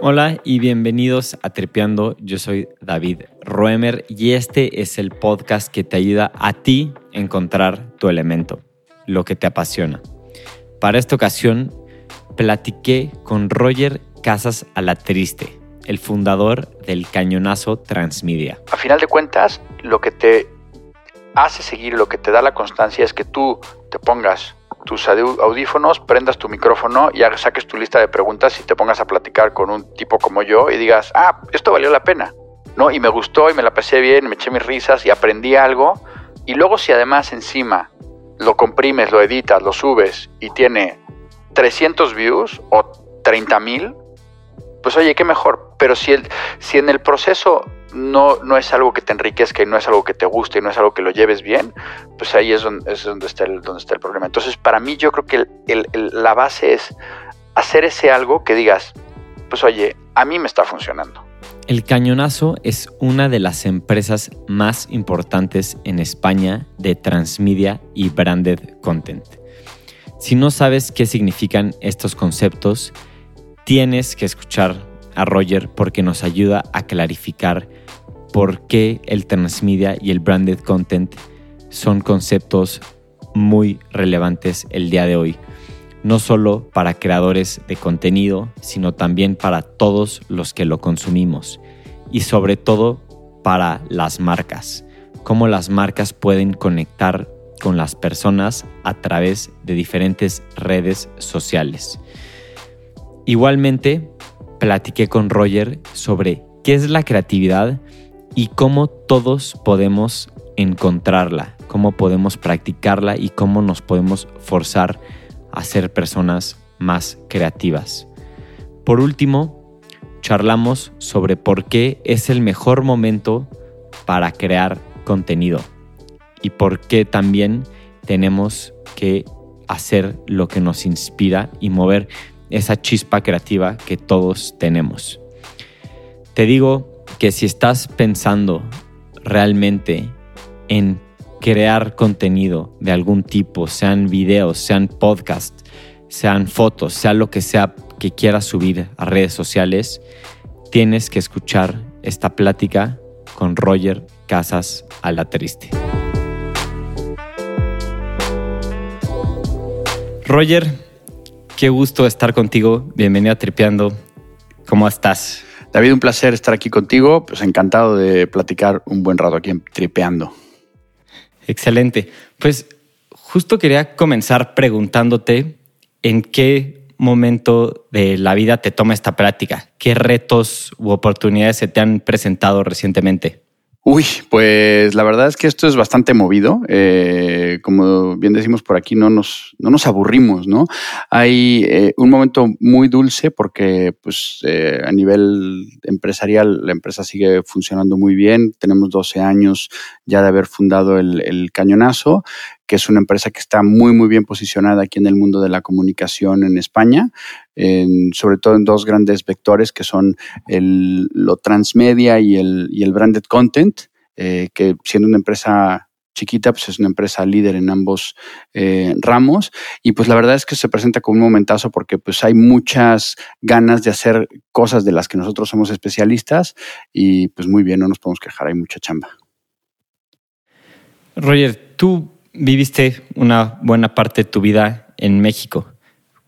Hola y bienvenidos a Tripeando. Yo soy David Roemer y este es el podcast que te ayuda a ti a encontrar tu elemento, lo que te apasiona. Para esta ocasión, platiqué con Roger Casas Alatriste, el fundador del Cañonazo Transmedia. A final de cuentas, lo que te hace seguir, lo que te da la constancia es que tú te pongas tus audífonos, prendas tu micrófono y saques tu lista de preguntas y te pongas a platicar con un tipo como yo y digas, ah, esto valió la pena, ¿no? Y me gustó y me la pasé bien, me eché mis risas y aprendí algo. Y luego si además encima lo comprimes, lo editas, lo subes y tiene 300 views o 30 mil, pues oye, qué mejor. Pero si, el, si en el proceso no, no es algo que te enriquezca y no es algo que te guste y no es algo que lo lleves bien, pues ahí es donde, es donde, está, el, donde está el problema. Entonces, para mí yo creo que la base es hacer ese algo que digas, pues oye, a mí me está funcionando. El Cañonazo es una de las empresas más importantes en España de transmedia y branded content. Si no sabes qué significan estos conceptos, tienes que escuchar a Roger porque nos ayuda a clarificar por qué el transmedia y el branded content son conceptos muy relevantes el día de hoy, no solo para creadores de contenido, sino también para todos los que lo consumimos. Y sobre todo para las marcas, cómo las marcas pueden conectar con las personas a través de diferentes redes sociales. Igualmente, platiqué con Roger sobre qué es la creatividad y cómo todos podemos encontrarla, cómo podemos practicarla y cómo nos podemos forzar a ser personas más creativas. Por último, charlamos sobre por qué es el mejor momento para crear contenido y por qué también tenemos que hacer lo que nos inspira y mover esa chispa creativa que todos tenemos. Te digo que si estás pensando realmente en crear contenido de algún tipo, sean videos, sean podcasts, sean fotos, sea lo que sea que quieras subir a redes sociales, tienes que escuchar esta plática con Roger Casas a la Triste. Roger, qué gusto estar contigo. Bienvenido a Tripeando. ¿Cómo estás? David, un placer estar aquí contigo. Pues encantado de platicar un buen rato aquí en Tripeando. Excelente. Pues justo quería comenzar preguntándote en qué momento de la vida te toma esta práctica. ¿Qué retos u oportunidades se te han presentado recientemente? Uy, pues la verdad es que esto es bastante movido. Eh, como bien decimos por aquí, no nos, no nos aburrimos, ¿no? Hay eh, un momento muy dulce porque pues, eh, a nivel empresarial la empresa sigue funcionando muy bien. Tenemos 12 años ya de haber fundado el, el Cañonazo que es una empresa que está muy, muy bien posicionada aquí en el mundo de la comunicación en España, sobre todo en dos grandes vectores que son el, lo transmedia y el, y el branded content, eh, que siendo una empresa chiquita, pues es una empresa líder en ambos eh, ramos y pues la verdad es que se presenta como un momentazo porque pues hay muchas ganas de hacer cosas de las que nosotros somos especialistas y pues muy bien, no nos podemos quejar, hay mucha chamba. Roger, tú viviste una buena parte de tu vida en México.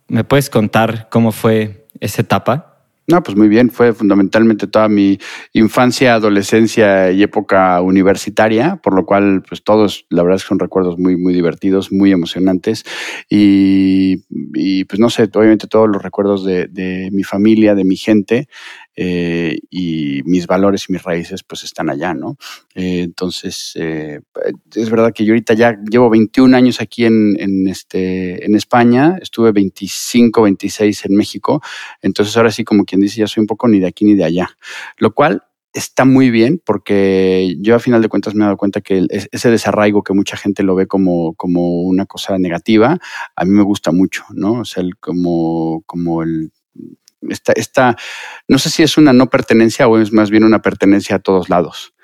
¿Me puedes contar cómo fue esa etapa? No, pues muy bien, fue fundamentalmente toda mi infancia, adolescencia y época universitaria, por lo cual, pues todos, la verdad es que son recuerdos muy, muy divertidos, muy emocionantes y, pues no sé, obviamente todos los recuerdos de mi familia, de mi gente, eh, y mis valores y mis raíces pues están allá, ¿no? Eh, entonces, eh, es verdad que yo ahorita ya llevo 21 años aquí en, en, este, en España, estuve 25, 26 en México, entonces ahora sí como quien dice, ya soy un poco ni de aquí ni de allá, lo cual está muy bien porque yo a final de cuentas me he dado cuenta que ese desarraigo que mucha gente lo ve como, como una cosa negativa, a mí me gusta mucho, ¿no? O sea, el, como, como el esta, no sé si es una no pertenencia o es más bien una pertenencia a todos lados.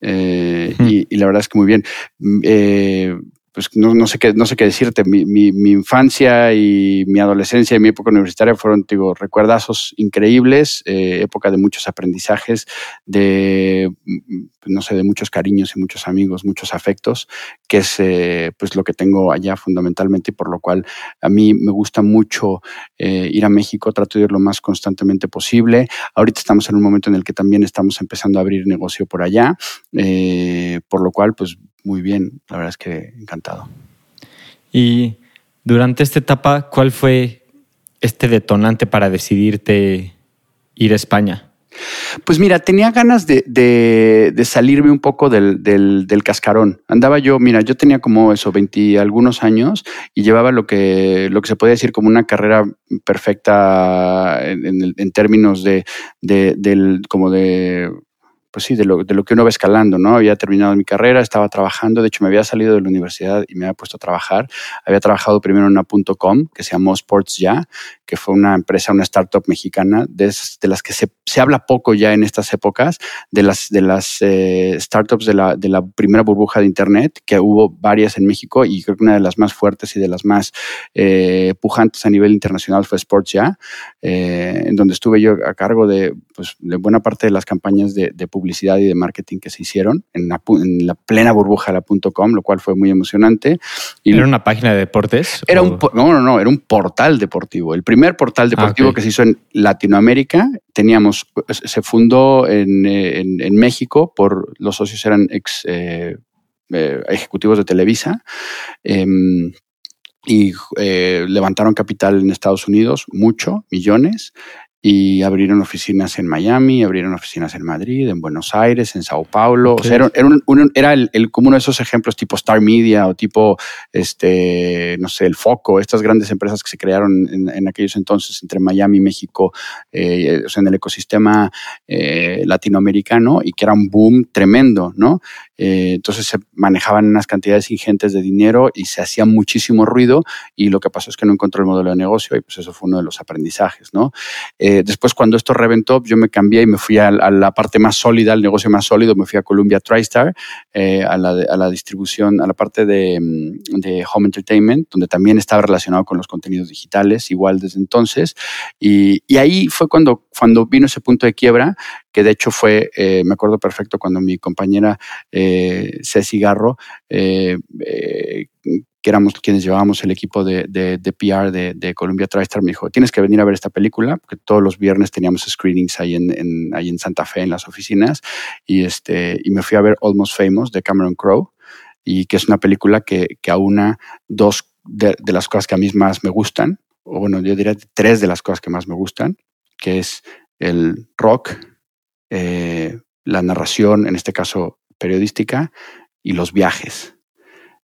Eh, y, la verdad es que muy bien. Mm, eh, pues no, no, sé qué, no sé qué decirte. Mi, mi, infancia y mi adolescencia y mi época universitaria fueron, digo, recuerdazos increíbles, eh, época de muchos aprendizajes, de, no sé, de muchos cariños y muchos amigos, muchos afectos, que es eh, pues lo que tengo allá fundamentalmente y por lo cual a mí me gusta mucho eh, ir a México, trato de ir lo más constantemente posible. Ahorita estamos en un momento en el que también estamos empezando a abrir negocio por allá, por lo cual pues muy bien, la verdad es que encantado. Y durante esta etapa, ¿cuál fue este detonante para decidirte ir a España? Pues mira, tenía ganas de, de, salirme un poco del, del, cascarón. Andaba yo, mira, yo tenía como eso, 20 algunos años y llevaba lo que, lo que se puede decir como una carrera perfecta en, en términos de, de, del, como de pues sí, de lo, de lo, que uno va escalando, ¿no? Había terminado mi carrera, estaba trabajando, de hecho me había salido de la universidad y me había puesto a trabajar. Había trabajado primero en una .com que se llamó Sports Ya, que fue una empresa, una startup mexicana, de, de las que se, se, habla poco ya en estas épocas, de las, de las eh, startups de la, de la primera burbuja de Internet, que hubo varias en México y creo que una de las más fuertes y de las más eh, pujantes a nivel internacional fue Sports Ya, eh, en donde estuve yo a cargo de, pues, de buena parte de las campañas de, de publicidad y de marketing que se hicieron en la, en la plena burbuja de la .com, lo cual fue muy emocionante. Y ¿Era una página de deportes? Era un, no, no, no, era un portal deportivo. El primer portal ah, deportivo que se hizo en Latinoamérica, teníamos, se fundó en, en, en México por, los socios eran ex eh, eh, ejecutivos de Televisa. Eh, y eh, levantaron capital en Estados Unidos, mucho, millones, y abrieron oficinas en Miami, abrieron oficinas en Madrid, en Buenos Aires, en Sao Paulo. O sea, era, era, un, era el, el, como uno de esos ejemplos tipo Star Media o tipo, este, no sé, el Foco, estas grandes empresas que se crearon en, en aquellos entonces entre Miami y México, eh, o sea, en el ecosistema eh, latinoamericano y que era un boom tremendo, ¿no? Eh, entonces se manejaban unas cantidades ingentes de dinero y se hacía muchísimo ruido y lo que pasó es que no encontró el modelo de negocio y pues eso fue uno de los aprendizajes, ¿no? Eh, después cuando esto reventó, yo me cambié y me fui a, la parte más sólida, al negocio más sólido, me fui a Columbia TriStar, eh, a, la, distribución, a la parte de, mm, de, Home Entertainment, donde también estaba relacionado con los contenidos digitales, igual desde entonces. Y, y ahí fue cuando, cuando vino ese punto de quiebra que de hecho fue, eh, me acuerdo perfecto cuando mi compañera eh, Ceci Garro, eh, eh, que éramos quienes llevábamos el equipo de, de, PR de, de, Columbia TriStar, me dijo, tienes que venir a ver esta película, porque todos los viernes teníamos screenings ahí en, en, ahí en Santa Fe, en las oficinas, y, este, y me fui a ver Almost Famous de Cameron Crowe, y que es una película que, que aúna dos de, de las cosas que a mí más me gustan, o bueno, yo diría tres de las cosas que más me gustan, que es el rock, eh, la narración, en este caso periodística, y los viajes.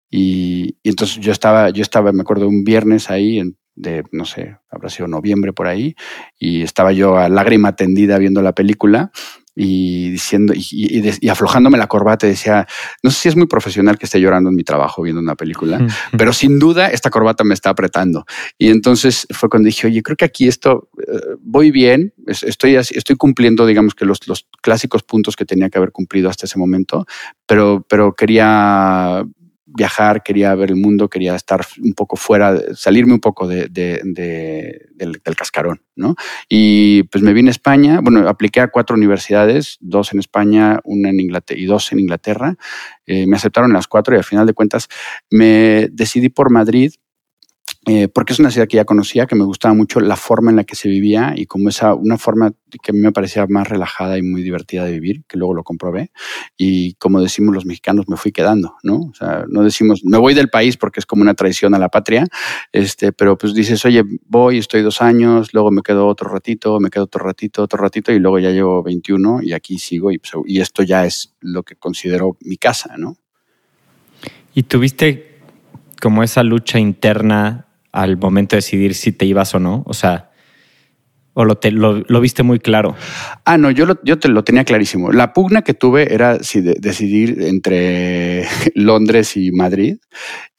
Y, entonces yo estaba, yo estaba, me acuerdo, un viernes ahí, de, no sé, habrá sido noviembre por ahí, y estaba yo a lágrima tendida viendo la película y diciendo y, y, y, aflojándome la corbata decía, no sé si es muy profesional que esté llorando en mi trabajo viendo una película, mm. pero sin duda esta corbata me está apretando. Y entonces fue cuando dije, oye, creo que aquí esto uh, voy bien, estoy, estoy cumpliendo, digamos que los, los clásicos puntos que tenía que haber cumplido hasta ese momento, pero, pero quería viajar, quería ver el mundo, quería estar un poco fuera, salirme un poco de, de, de, del, del, cascarón, ¿no? Y pues me vine a España, bueno, apliqué a cuatro universidades, dos en España, una en Inglaterra y dos en Inglaterra. Eh, me aceptaron las cuatro y al final de cuentas me decidí por Madrid eh, porque es una ciudad que ya conocía, que me gustaba mucho la forma en la que se vivía y como esa, una forma que a mí me parecía más relajada y muy divertida de vivir, que luego lo comprobé. Y como decimos los mexicanos, me fui quedando, ¿no? O sea, no decimos, me voy del país porque es como una traición a la patria, este, pero pues dices, oye, voy, estoy dos años, luego me quedo otro ratito, me quedo otro ratito, otro ratito, y luego ya llevo 21 y aquí sigo y, pues, y esto ya es lo que considero mi casa, ¿no? ¿Y tuviste como esa lucha interna al momento de decidir si te ibas o no? O sea, ¿o lo, te, lo, viste muy claro? Ah, no, yo, lo, yo te lo tenía clarísimo. La pugna que tuve era si de, decidir entre Londres y Madrid.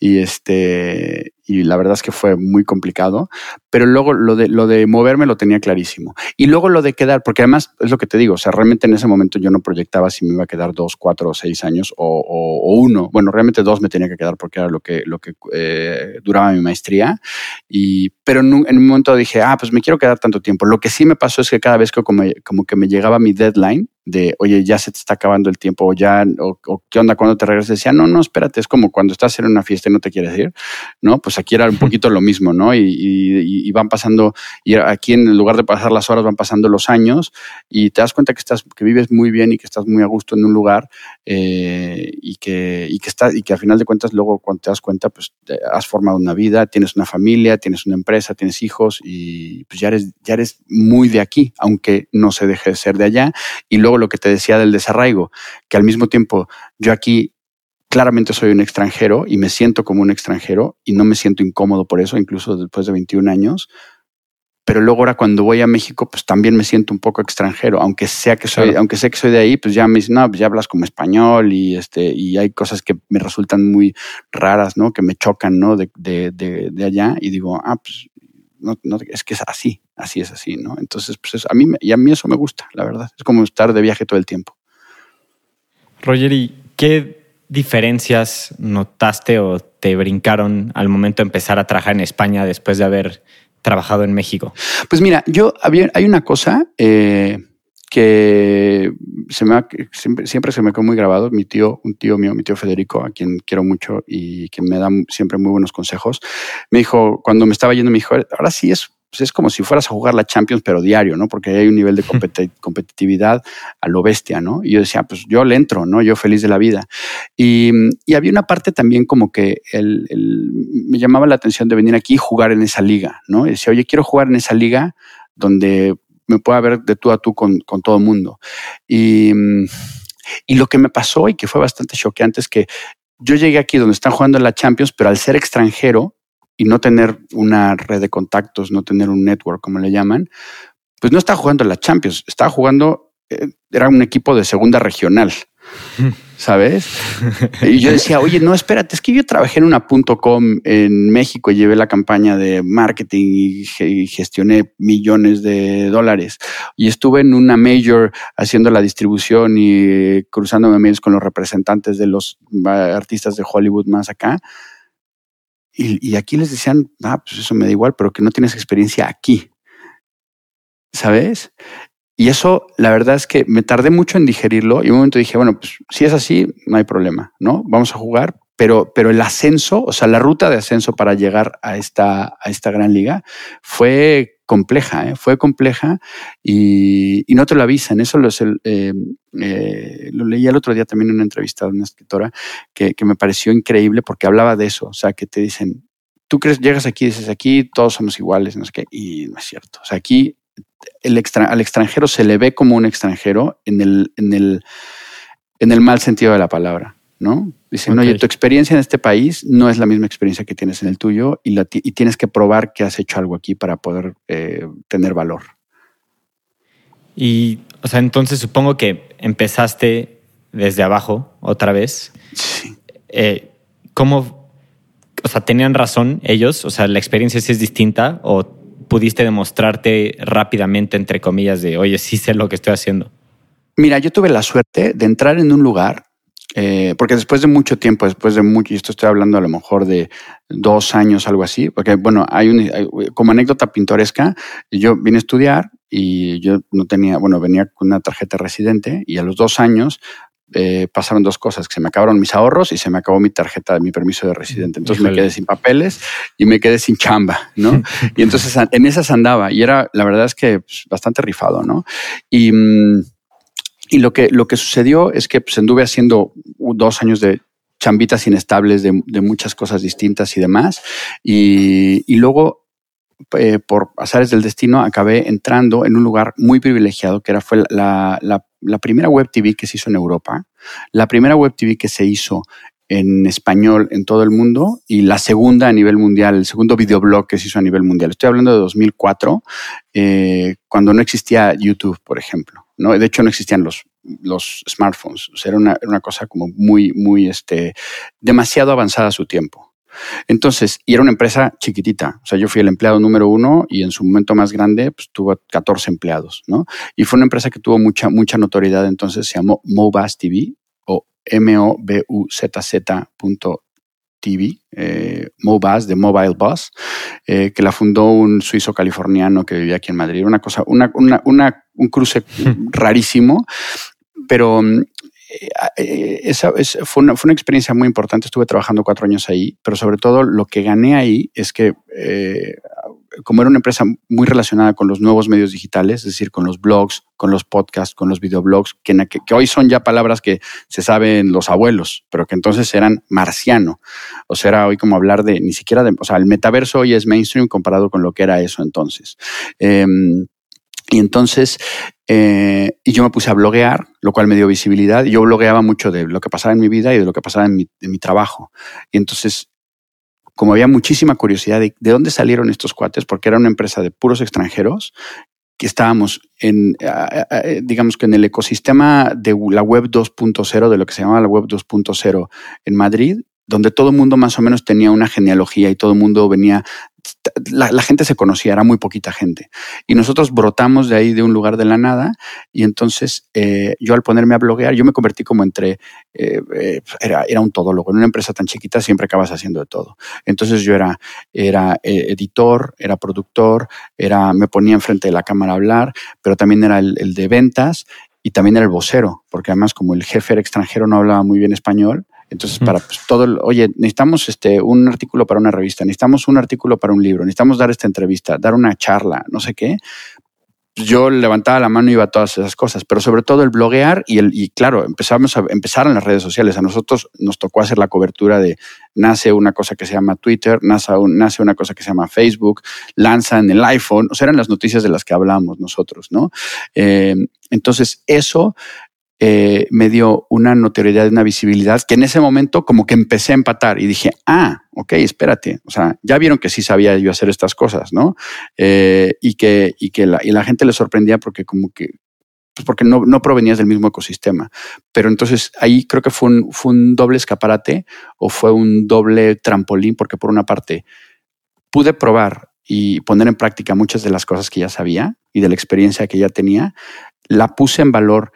Y este y la verdad es que fue muy complicado, pero luego lo de, lo de moverme lo tenía clarísimo. Y luego lo de quedar, porque además es lo que te digo, o sea, realmente en ese momento yo no proyectaba si me iba a quedar dos, cuatro o seis años o, uno. Bueno, realmente dos me tenía que quedar porque era lo que, lo que eh, duraba mi maestría. Y, pero en un, en un, momento dije, ah, pues me quiero quedar tanto tiempo. Lo que sí me pasó es que cada vez que como, como que me llegaba mi deadline, de, oye, ya se te está acabando el tiempo, o ya, o, qué onda cuando te regresas, decía, no, no, espérate, es como cuando estás en una fiesta y no te quieres ir, ¿no? Pues aquí era un poquito lo mismo, ¿no? Y, van pasando, y aquí en lugar de pasar las horas, van pasando los años, y te das cuenta que estás, que vives muy bien y que estás muy a gusto en un lugar, eh, y que, y que estás, y que al final de cuentas, luego cuando te das cuenta, pues has formado una vida, tienes una familia, tienes una empresa, tienes hijos, y pues ya eres, ya eres muy de aquí, aunque no se deje de ser de allá, y luego lo que te decía del desarraigo, que al mismo tiempo yo aquí claramente soy un extranjero y me siento como un extranjero y no me siento incómodo por eso, incluso después de 21 años. Pero luego ahora cuando voy a México, pues también me siento un poco extranjero, aunque sea que soy, aunque sé que soy de ahí, pues ya me dicen, no, pues ya hablas como español y este, y hay cosas que me resultan muy raras, ¿no? Que me chocan, ¿no? De, de, de, de allá y digo, ah, pues no, no, es que es así, así es así, ¿no? Entonces, pues a mí, y a mí eso me gusta, la verdad. Es como estar de viaje todo el tiempo. Roger, ¿y qué diferencias notaste o te brincaron al momento de empezar a trabajar en España después de haber trabajado en México? Pues mira, yo había, hay una cosa eh, que se me siempre, siempre, se me quedó muy grabado. Mi tío, un tío mío, mi tío Federico, a quien quiero mucho y que me da siempre muy buenos consejos, me dijo, cuando me estaba yendo, me dijo, ahora sí es, pues es como si fueras a jugar la Champions, pero diario, ¿no? Porque hay un nivel de competitividad a lo bestia, ¿no? Y yo decía, pues yo le entro, ¿no? Yo feliz de la vida. Y, y había una parte también como que el, me llamaba la atención de venir aquí y jugar en esa liga, ¿no? Y decía, oye, quiero jugar en esa liga donde me pueda ver de tú a tú con, con todo el mundo. Y, y lo que me pasó y que fue bastante choqueante es que yo llegué aquí donde están jugando la Champions, pero al ser extranjero y no tener una red de contactos, no tener un network, como le llaman, pues no estaba jugando la Champions, estaba jugando, eh, era un equipo de segunda regional. ¿Sabes? Y yo decía, oye, no, espérate, es que yo trabajé en una .com en México y llevé la campaña de marketing y, gestioné millones de dólares. Y estuve en una major haciendo la distribución y cruzándome mails con los representantes de los artistas de Hollywood más acá. Y, y aquí les decían, ah, pues eso me da igual, pero que no tienes experiencia aquí. ¿Sabes? Y eso, la verdad es que me tardé mucho en digerirlo y un momento dije, bueno, pues si es así, no hay problema, ¿no? Vamos a jugar, pero, pero el ascenso, o sea, la ruta de ascenso para llegar a esta, a esta gran liga fue compleja, ¿eh? fue compleja y, y, no te lo avisan. Eso lo, eh, eh, lo leí el otro día también en una entrevista de una escritora que, que me pareció increíble porque hablaba de eso, o sea, que te dicen, tú crees, llegas aquí, dices aquí todos somos iguales, no sé qué, y no es cierto. O sea, aquí el al extranjero se le ve como un extranjero en el, en el, en el mal sentido de la palabra, ¿no? Dicen, oye, tu experiencia en este país no es la misma experiencia que tienes en el tuyo y, y tienes que probar que has hecho algo aquí para poder eh, tener valor. Y, o sea, entonces supongo que empezaste desde abajo otra vez. Sí. Eh, ¿Cómo, o sea, tenían razón ellos? O sea, la experiencia sí es distinta o pudiste demostrarte rápidamente, entre comillas, de, oye, sí sé lo que estoy haciendo? Mira, yo tuve la suerte de entrar en un lugar, eh, porque después de mucho tiempo, después de mucho, y esto estoy hablando a lo mejor de dos años, algo así, porque bueno, hay un, como anécdota pintoresca, yo vine a estudiar y yo no tenía, bueno, venía con una tarjeta residente y a los dos años eh, pasaron dos cosas, que se me acabaron mis ahorros y se me acabó mi tarjeta, de mi permiso de residente. Entonces me quedé sin papeles y me quedé sin chamba, ¿no? y entonces en esas andaba y era, la verdad es que pues, bastante rifado, ¿no? Y, mm, y lo, que, lo que sucedió es que pues, anduve haciendo dos años de chambitas inestables de, de muchas cosas distintas y demás. Y, y luego eh, por azares del destino, acabé entrando en un lugar muy privilegiado, que era, fue la, la, primera web TV que se hizo en Europa, la primera web TV que se hizo en español en todo el mundo y la segunda a nivel mundial, el segundo videoblog que se hizo a nivel mundial. Estoy hablando de 2004, eh, cuando no existía YouTube, por ejemplo. ¿no? De hecho, no existían los, los smartphones. O sea, era una, era una cosa como muy, muy, este, demasiado avanzada a su tiempo. Entonces, y era una empresa chiquitita. O sea, yo fui el empleado número uno y en su momento más grande, pues tuvo 14 empleados, ¿no? Y fue una empresa que tuvo mucha, mucha notoriedad. Entonces se llamó Mobaz TV o M-O-B-U-Z-Z TV, eh, Mobaz, de Mobile Bus, eh, que la fundó un suizo californiano que vivía aquí en Madrid. Una cosa, una, una, una un cruce rarísimo, pero mm, eh, esa, fue, una, fue, una, experiencia muy importante. Estuve trabajando cuatro años ahí, pero sobre todo lo que gané ahí es que eh, como era una empresa muy relacionada con los nuevos medios digitales, es decir, con los blogs, con los podcasts, con los videoblogs, que, que, hoy son ya palabras que se saben los abuelos, pero que entonces eran marciano. O sea, era hoy como hablar de, ni siquiera de, o sea, el metaverso hoy es mainstream comparado con lo que era eso entonces. Em, y entonces, eh, y yo me puse a bloguear, lo cual me dio visibilidad. Yo blogueaba mucho de lo que pasaba en mi vida y de lo que pasaba en mi, trabajo. Y entonces como había muchísima curiosidad de, de dónde salieron estos cuates, porque era una empresa de puros extranjeros, que estábamos en, digamos que en el ecosistema de la web 2.0, de lo que se llamaba la web 2.0 en Madrid, donde todo el mundo más o menos tenía una genealogía y todo el mundo venía la, gente se conocía, era muy poquita gente. Y nosotros brotamos de ahí de un lugar de la nada y entonces eh, yo al ponerme a bloguear, yo me convertí como entre, eh, eh, era, era un todólogo. En una empresa tan chiquita siempre acabas haciendo de todo. Entonces yo era, era editor, era productor, era, me ponía enfrente de la cámara a hablar, pero también era el, el de ventas y también era el vocero, porque además como el jefe era extranjero no hablaba muy bien español, entonces, para pues, todo, oye, necesitamos este, un artículo para una revista, necesitamos un artículo para un libro, necesitamos dar esta entrevista, dar una charla, no sé qué. Yo levantaba la mano y iba a todas esas cosas, pero sobre todo el bloguear y, el, y claro, empezamos a empezar en las redes sociales. A nosotros nos tocó hacer la cobertura de nace una cosa que se llama Twitter, nace, nace una cosa que se llama Facebook, lanzan el iPhone, o sea, eran las noticias de las que hablamos nosotros, ¿no? Eh, entonces, eso eh, me dio una notoriedad, una visibilidad que en ese momento como que empecé a empatar y dije, ah, ok, espérate, o sea, ya vieron que sí sabía yo hacer estas cosas, ¿no? Eh, y que, y que la, y la gente le sorprendía porque como que pues porque no, no, provenías del mismo ecosistema. Pero entonces ahí creo que fue un, fue un doble escaparate o fue un doble trampolín, porque por una parte pude probar y poner en práctica muchas de las cosas que ya sabía y de la experiencia que ya tenía, la puse en valor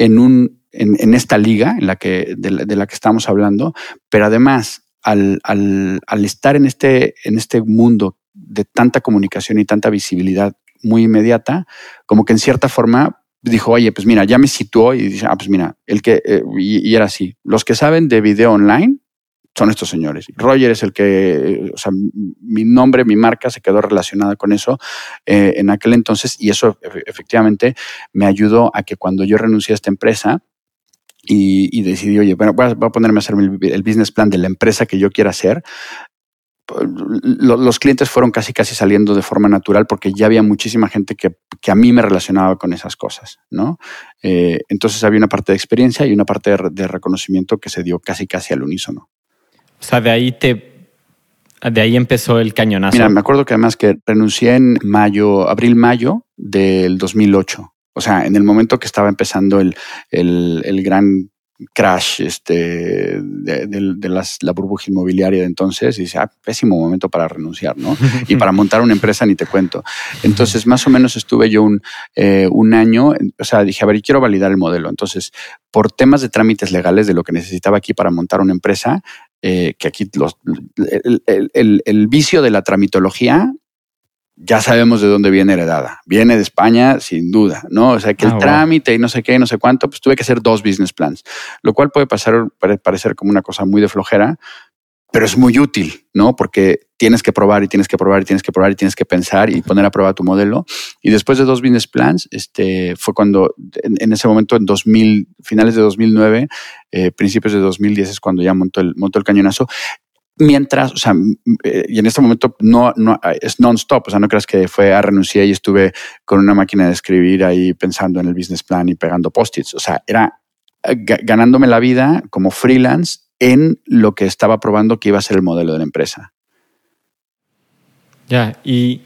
en, un, en, esta liga en la que, de, la, que estamos hablando, pero además al, al, al, estar en este, en este mundo de tanta comunicación y tanta visibilidad muy inmediata, como que en cierta forma dijo, oye, pues mira, ya me situó y dice, ah, pues mira, el que, eh, y, era así, los que saben de video online son estos señores. Roger es el que, o sea, mi nombre, mi marca se quedó relacionada con eso eh, en aquel entonces y eso efectivamente me ayudó a que cuando yo renuncié a esta empresa, y, decidí, oye, bueno, voy a, ponerme a hacer el, business plan de la empresa que yo quiera hacer. Los clientes fueron casi casi saliendo de forma natural porque ya había muchísima gente que, a mí me relacionaba con esas cosas, ¿no? Eh, entonces había una parte de experiencia y una parte de reconocimiento que se dio casi casi al unísono. O sea, de ahí te. De ahí empezó el cañonazo. Mira, me acuerdo que además que renuncié en mayo, abril-mayo del 2008. O sea, en el momento que estaba empezando el, el, el gran crash este, de, la burbuja inmobiliaria de entonces y dice, ah, pésimo momento para renunciar, ¿no? y para montar una empresa ni te cuento. Entonces, más o menos estuve yo un, eh, un año, o sea, dije, a ver, quiero validar el modelo. Entonces, por temas de trámites legales de lo que necesitaba aquí para montar una empresa, eh, que aquí los, el, el, el, vicio de la tramitología ya sabemos de dónde viene heredada. Viene de España, sin duda, ¿no? O sea, que el ah, trámite y no sé qué, no sé cuánto, pues tuve que hacer dos business plans, lo cual puede pasar, parecer como una cosa muy de flojera, pero es muy útil, ¿no? Porque tienes que probar y tienes que probar y tienes que probar y tienes que pensar y poner a prueba tu modelo. Y después de dos business plans, este, fue cuando, en, ese momento, en 2000, finales de 2009, eh, principios de 2010 es cuando ya montó el, montó el cañonazo mientras, o sea, eh, y en este momento no, no es non-stop, o sea, no creas que fue a renunciar y estuve con una máquina de escribir ahí pensando en el business plan y pegando post-its, o sea, era eh, ganándome la vida como freelance en lo que estaba probando que iba a ser el modelo de la empresa. Ya, y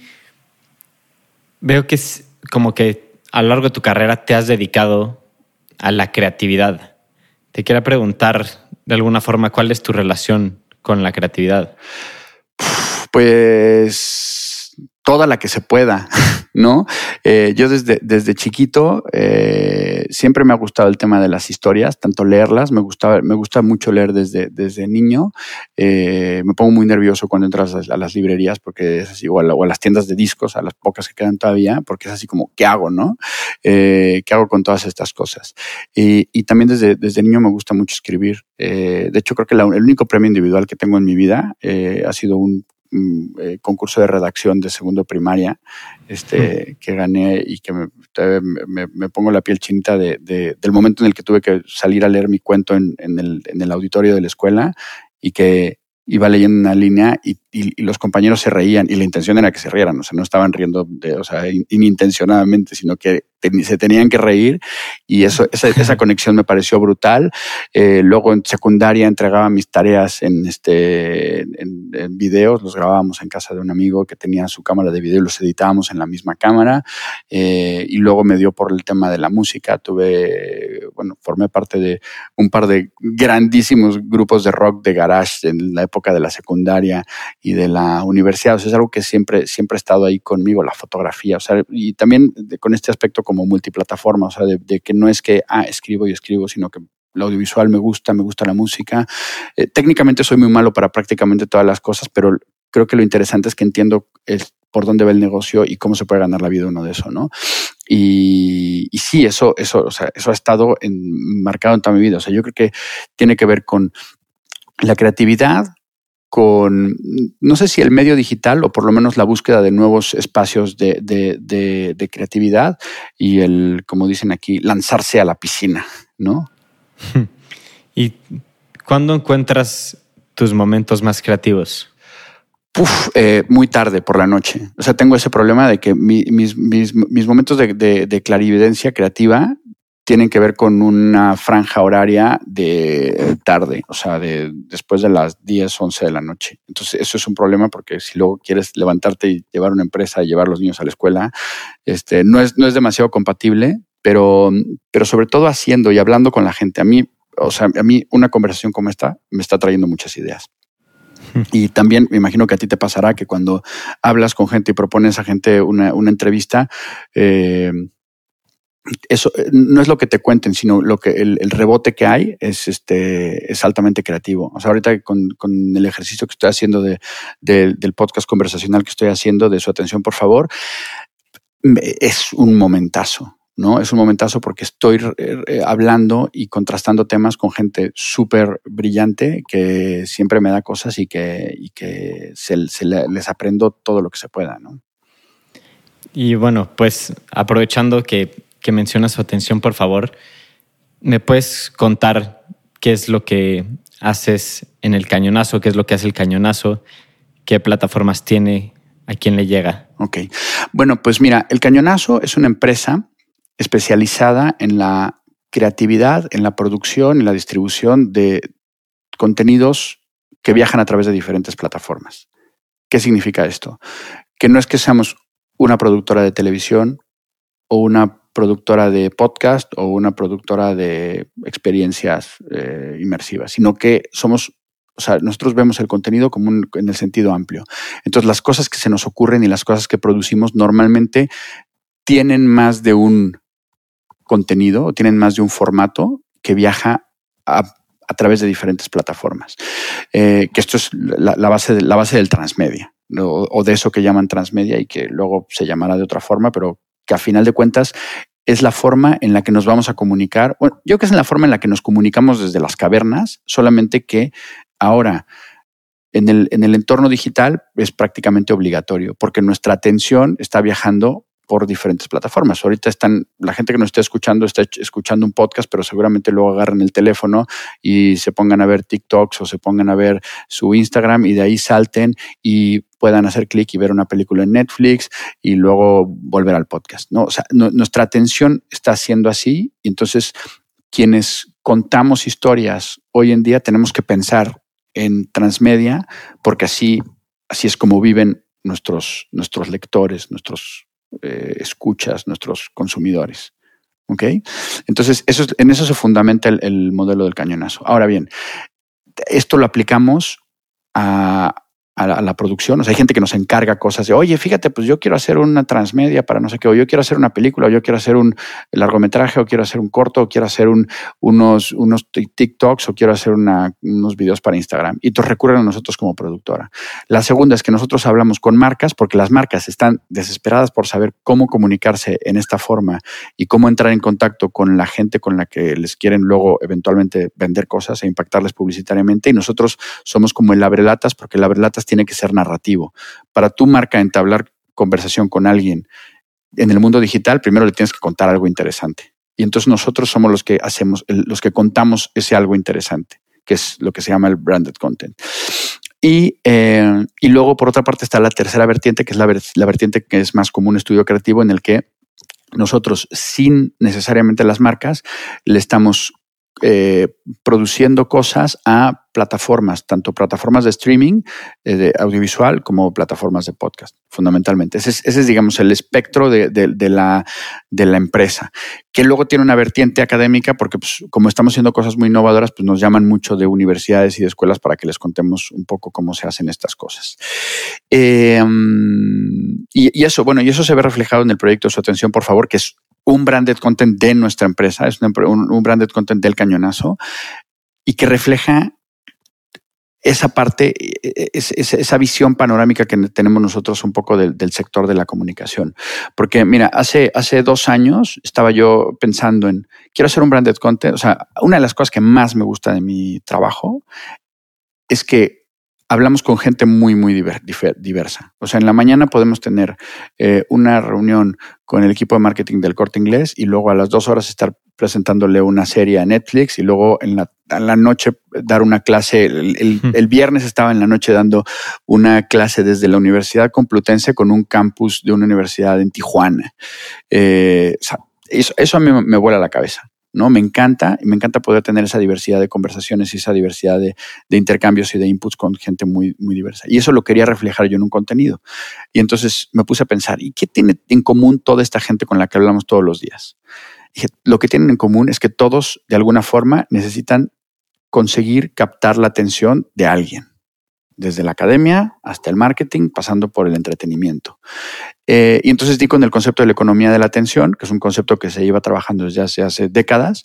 veo que es como que a lo largo de tu carrera te has dedicado a la creatividad. Te quiero preguntar de alguna forma cuál es tu relación con la creatividad? Pues toda la que se pueda. ¿no? Eh, yo desde, desde chiquito eh, siempre me ha gustado el tema de las historias, tanto leerlas, me, gustaba, me gusta mucho leer desde, desde niño. Eh, me pongo muy nervioso cuando entras a, las librerías porque es así, o a, las tiendas de discos, a las pocas que quedan todavía, porque es así como, ¿qué hago, no? ¿Qué hago con todas estas cosas? Y, y también desde, desde niño me gusta mucho escribir. de hecho, creo que el único premio individual que tengo en mi vida ha sido un eh, concurso de redacción de segundo primaria este, que gané y que me, pongo la piel chinita de, del momento en el que tuve que salir a leer mi cuento en, el, en el auditorio de la escuela y que iba leyendo una línea y, los compañeros se reían y la intención era que se rieran, o sea, no estaban riendo de, o sea, inintencionadamente, sino que se tenían que reír y eso, esa, esa conexión me pareció brutal. Eh, luego en secundaria entregaba mis tareas en, este, en, videos, los grabábamos en casa de un amigo que tenía su cámara de video y los editábamos en la misma cámara eh, y luego me dio por el tema de la música, tuve, bueno, formé parte de un par de grandísimos grupos de rock de garage en la época de la secundaria y de la universidad. O sea, es algo que siempre, siempre ha estado ahí conmigo, la fotografía. O sea, y también con este aspecto como multiplataforma, o sea, de, que no es que, ah, escribo y escribo, sino que lo audiovisual me gusta, me gusta la música. Eh, técnicamente soy muy malo para prácticamente todas las cosas, pero creo que lo interesante es que entiendo por dónde va el negocio y cómo se puede ganar la vida uno de eso, ¿no? Y, y sí, eso, eso, o sea, eso ha estado marcado en toda mi vida. O sea, yo creo que tiene que ver con la creatividad, con, no sé si el medio digital o por lo menos la búsqueda de nuevos espacios de, de, creatividad y el, como dicen aquí, lanzarse a la piscina, ¿no? ¿Y cuándo encuentras tus momentos más creativos? Eh, muy tarde por la noche. O sea, tengo ese problema de que mis, mis, momentos de, de, clarividencia creativa tienen que ver con una franja horaria de tarde, o sea, de después de las 10, 11 de la noche. Entonces, eso es un problema porque si luego quieres levantarte y llevar una empresa y llevar a los niños a la escuela, este, no, es, no es demasiado compatible, pero, pero sobre todo haciendo y hablando con la gente. A mí, o sea, a mí una conversación como esta me está trayendo muchas ideas. Hmm. Y también me imagino que a ti te pasará que cuando hablas con gente y propones a gente una, una entrevista, eh, eso eh, no es lo que te cuenten, sino lo que el, rebote que hay es este es altamente creativo. O sea, ahorita con, con el ejercicio que estoy haciendo de, del podcast conversacional que estoy haciendo de su atención, por favor, es un momentazo. ¿no? Es un momentazo porque estoy eh, hablando y contrastando temas con gente súper brillante que siempre me da cosas y que, y que se, les aprendo todo lo que se pueda, ¿no? Y bueno, pues aprovechando que que menciona su atención, por favor, ¿me puedes contar qué es lo que haces en el cañonazo, qué es lo que hace el cañonazo, qué plataformas tiene, a quién le llega? Ok. Bueno, pues mira, el cañonazo es una empresa especializada en la creatividad, en la producción y la distribución de contenidos que viajan a través de diferentes plataformas. ¿Qué significa esto? Que no es que seamos una productora de televisión o una productora de podcast o una productora de experiencias eh, inmersivas, sino que somos, o sea, nosotros vemos el contenido como en el sentido amplio. Entonces, las cosas que se nos ocurren y las cosas que producimos normalmente tienen más de un contenido o tienen más de un formato que viaja a, través de diferentes plataformas. Eh, que esto es la, base la base del transmedia. o de eso que llaman transmedia y que luego se llamará de otra forma, pero que a final de cuentas es la forma en la que nos vamos a comunicar. Bueno, yo creo que es la forma en la que nos comunicamos desde las cavernas, solamente que ahora en el, en el entorno digital es prácticamente obligatorio, porque nuestra atención está viajando por diferentes plataformas. Ahorita están, la gente que nos está escuchando está escuchando un podcast, pero seguramente luego agarran el teléfono y se pongan a ver TikToks o se pongan a ver su Instagram y de ahí salten y puedan hacer clic y ver una película en Netflix y luego volver al podcast. ¿no? Nuestra atención está siendo así y entonces quienes contamos historias hoy en día tenemos que pensar en transmedia porque así, así es como viven nuestros, nuestros lectores, nuestros eh, escuchas, nuestros consumidores. ¿Ok? Entonces, eso, en eso se fundamenta el, modelo del cañonazo. Ahora bien, esto lo aplicamos a, a la, producción. O sea, hay gente que nos encarga cosas de, oye, fíjate, pues yo quiero hacer una transmedia para no sé qué, o yo quiero hacer una película, o yo quiero hacer un largometraje, o quiero hacer un corto, o quiero hacer un, unos, unos TikToks, o quiero hacer unos videos para Instagram. Y te recurren a nosotros como productora. La segunda es que nosotros hablamos con marcas, porque las marcas están desesperadas por saber cómo comunicarse en esta forma y cómo entrar en contacto con la gente con la que les quieren luego eventualmente vender cosas e impactarles publicitariamente. Y nosotros somos como el abrelatas, porque el abrelatas tiene que ser narrativo. Para tu marca entablar conversación con alguien en el mundo digital, primero le tienes que contar algo interesante. Y entonces nosotros somos los que hacemos, los que contamos ese algo interesante, que es lo que se llama el branded content. Y, eh, y luego, por otra parte, está la tercera vertiente, que es la, la vertiente que es más como un estudio creativo en el que nosotros, sin necesariamente las marcas, le estamos eh, produciendo cosas a plataformas, tanto plataformas de streaming, eh, de audiovisual, como plataformas de podcast, fundamentalmente. Ese es, digamos, el espectro de, la, de la empresa, que luego tiene una vertiente académica, porque pues, como estamos haciendo cosas muy innovadoras, pues nos llaman mucho de universidades y de escuelas para que les contemos un poco cómo se hacen estas cosas. Em, y, y, eso, bueno, y eso se ve reflejado en el proyecto su atención, por favor, que es un branded content de nuestra empresa, es un, branded content del cañonazo y que refleja esa parte, e, e, esa visión panorámica que tenemos nosotros un poco del, sector de la comunicación. Porque, mira, hace, hace dos años estaba yo pensando en, quiero hacer un branded content. O sea, una de las cosas que más me gusta de mi trabajo es que hablamos con gente muy, muy diversa. O sea, en la mañana podemos tener eh, una reunión con el equipo de marketing del corte inglés y luego a las dos horas estar presentándole una serie a Netflix y luego en la, noche dar una clase. El, viernes estaba en la noche dando una clase desde la Universidad Complutense con un campus de una universidad en Tijuana. Eh, eso, eso a mí me vuela la cabeza. ¿No? Me encanta, me encanta poder tener esa diversidad de conversaciones y esa diversidad de, intercambios y de inputs con gente muy, muy diversa. Y eso lo quería reflejar yo en un contenido. Y entonces me puse a pensar, ¿y qué tiene en común toda esta gente con la que hablamos todos los días? lo que tienen en común es que todos, de alguna forma, necesitan conseguir captar la atención de alguien desde la academia hasta el marketing, pasando por el entretenimiento. Eh, y entonces di con el concepto de la economía de la atención, que es un concepto que se lleva trabajando desde hace, hace décadas,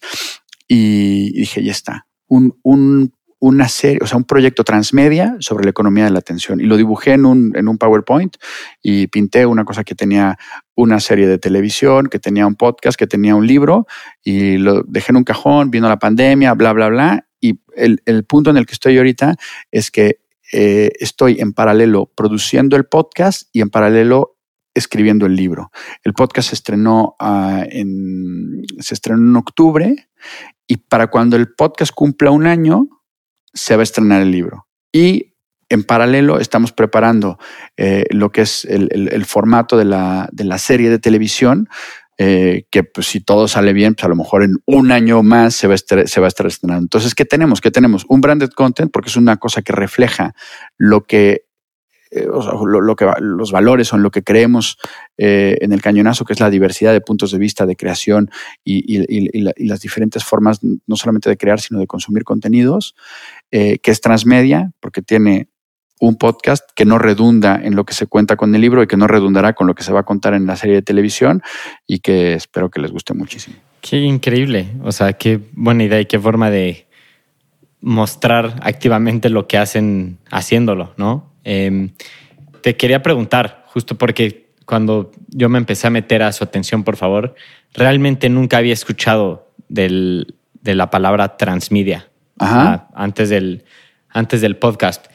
y, dije, ya está, un, un, una serie, o sea, un proyecto transmedia sobre la economía de la atención. Y lo dibujé en un, en un PowerPoint y pinté una cosa que tenía una serie de televisión, que tenía un podcast, que tenía un libro, y lo dejé en un cajón, vino la pandemia, bla, bla, bla. Y el, el punto en el que estoy ahorita es que eh, estoy en paralelo produciendo el podcast y en paralelo escribiendo el libro. El podcast se estrenó, ah, en, se estrenó en octubre y para cuando el podcast cumpla un año, se va a estrenar el libro. Y en paralelo estamos preparando eh, lo que es el, formato de la, de la, serie de televisión eh, que pues, si todo sale bien, pues a lo mejor en un año más se va, a estar, se va a estar estrenando. Entonces, ¿qué tenemos? ¿Qué tenemos? Un branded content, porque es una cosa que refleja lo que, eh, lo, que los valores en lo que creemos eh, en el cañonazo, que es la diversidad de puntos de vista, de creación y, y, las diferentes formas, no solamente de crear, sino de consumir contenidos, que es transmedia, porque tiene un podcast que no redunda en lo que se cuenta con el libro y que no redundará con lo que se va a contar en la serie de televisión y que espero que les guste muchísimo. Qué increíble, o sea, qué buena idea y qué forma de mostrar activamente lo que hacen haciéndolo, ¿no? Em, te quería preguntar, justo porque cuando yo me empecé a meter a su atención, por favor, realmente nunca había escuchado de la palabra transmedia antes, del, antes del podcast.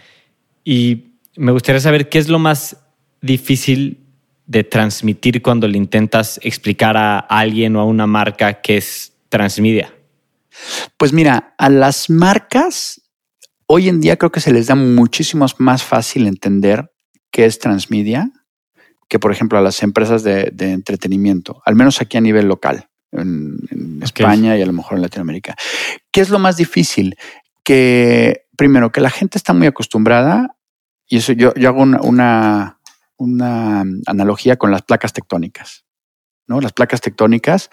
Y me gustaría saber qué es lo más difícil de transmitir cuando le intentas explicar a alguien o a una marca que es transmedia. Pues mira, a las marcas hoy en día creo que se les da muchísimo más fácil entender qué es transmedia que, por ejemplo, a las empresas de, entretenimiento, al menos aquí a nivel local, en, España y a lo mejor en Latinoamérica. ¿Qué es lo más difícil? Que primero, que la gente está muy acostumbrada, y eso yo, yo hago una, una, analogía con las placas tectónicas. ¿no? Las placas tectónicas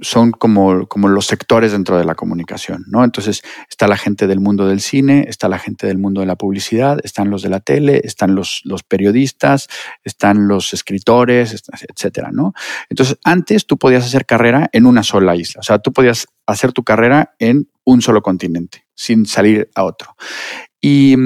son como, como los sectores dentro de la comunicación, ¿no? Entonces está la gente del mundo del cine, está la gente del mundo de la publicidad, están los de la tele, están los, los periodistas, están los escritores, etcétera, ¿no? Entonces antes tú podías hacer carrera en una sola isla, o sea, tú podías hacer tu carrera en un solo continente, sin salir a otro. Y,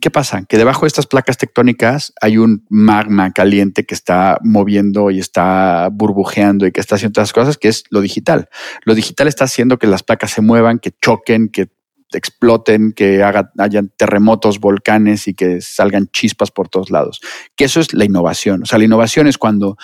qué pasa? Que debajo de estas placas tectónicas hay un magma caliente que está moviendo y está burbujeando y que está haciendo otras cosas, que es lo digital. Lo digital está haciendo que las placas se muevan, que choquen, que exploten, que haga, hayan terremotos, volcanes y que salgan chispas por todos lados. Que eso es la innovación. O sea, la innovación es cuando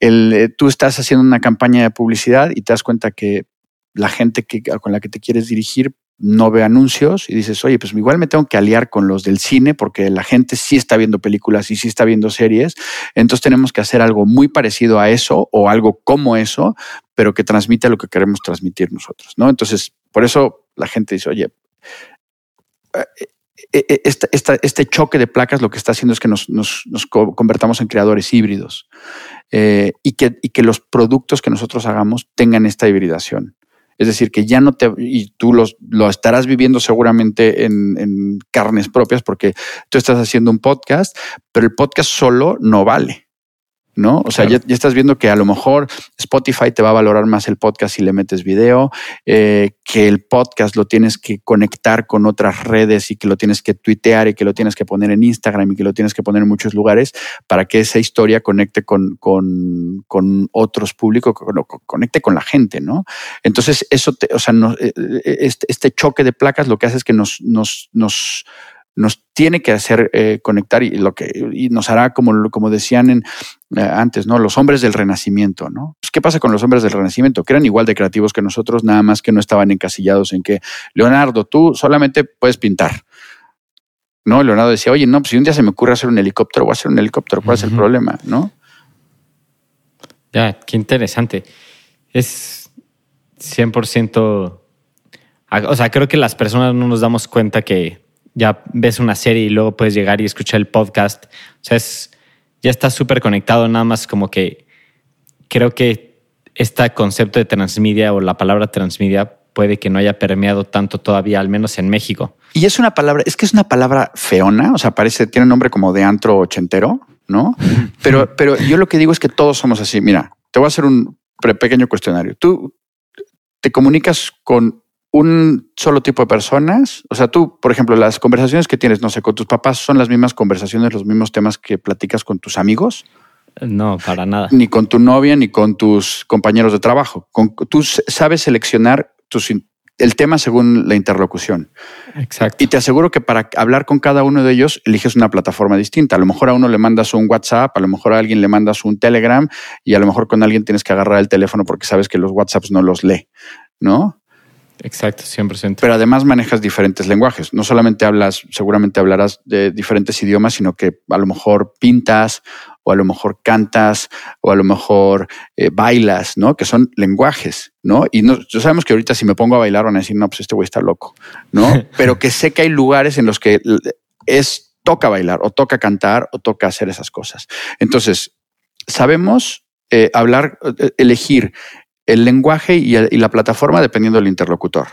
el, eh, tú estás haciendo una campaña de publicidad y te das cuenta que la gente que, con la que te quieres dirigir no ve anuncios y dices, oye, pues igual me tengo que aliar con los del cine porque la gente sí está viendo películas y sí está viendo series. Entonces tenemos que hacer algo muy parecido a eso o algo como eso, pero que transmita lo que queremos transmitir nosotros, ¿no? Entonces, por eso la gente dice, oye, eh, eh, este choque de placas lo que está haciendo es que nos, convertamos en creadores híbridos eh, y, que, y que los productos que nosotros hagamos tengan esta hibridación. Es decir, que ya no te, y tú los, lo estarás viviendo seguramente en, en carnes propias porque tú estás haciendo un podcast, pero el podcast solo no vale. ¿No? O sea, ya, estás viendo que a lo mejor Spotify te va a valorar más el podcast si le metes video, eh, que el podcast lo tienes que conectar con otras redes y que lo tienes que tuitear y que lo tienes que poner en Instagram y que lo tienes que poner en muchos lugares para que esa historia conecte con, con, con otros públicos, conecte con la gente, ¿no? Entonces, eso, te, o sea, eh, eh, este, este, choque de placas lo que hace es que nos, nos, nos nos tiene que hacer eh, conectar y lo que y nos hará como, como decían en, eh, antes, ¿no? Los hombres del renacimiento, ¿no? Pues, ¿Qué pasa con los hombres del renacimiento? Que eran igual de creativos que nosotros, nada más que no estaban encasillados en que, Leonardo, tú solamente puedes pintar. ¿No? Leonardo decía, oye, no, pues si un día se me ocurre hacer un helicóptero, voy a hacer un helicóptero, ¿cuál es el problema? ¿No? Ya, qué interesante. Es 100%... O sea, creo que las personas no nos damos cuenta que ya ves una serie y luego puedes llegar y escuchar el podcast. O sea, es, ya está súper conectado, nada más como que creo que este concepto de transmedia o la palabra transmedia puede que no haya permeado tanto todavía, al menos en México. Y es una palabra, es que es una palabra feona, o sea, parece, tiene un nombre como de antro ochentero, ¿no? Pero, pero yo lo que digo es que todos somos así. Mira, te voy a hacer un pequeño cuestionario. Tú te comunicas con un solo tipo de personas? O sea, tú, por ejemplo, las conversaciones que tienes, no sé, con tus papás son las mismas conversaciones, los mismos temas que platicas con tus amigos. No, para nada. Ni con tu novia, ni con tus compañeros de trabajo. tú sabes seleccionar el tema según la interlocución. Exacto. Y te aseguro que para hablar con cada uno de ellos eliges una plataforma distinta. A lo mejor a uno le mandas un WhatsApp, a lo mejor a alguien le mandas un Telegram y a lo mejor con alguien tienes que agarrar el teléfono porque sabes que los WhatsApps no los lee, ¿no? Exacto, 100%. Pero además manejas diferentes lenguajes. No solamente hablas, seguramente hablarás de diferentes idiomas, sino que a lo mejor pintas o a lo mejor cantas o a lo mejor eh, bailas, ¿no? Que son lenguajes, ¿no? Y no, sabemos que ahorita si me pongo a bailar van a decir, no, pues este güey está loco, ¿no? Pero que sé que hay lugares en los que es, toca bailar o toca cantar o toca hacer esas cosas. Entonces, sabemos eh, hablar, eh, elegir el lenguaje y, la plataforma dependiendo del interlocutor,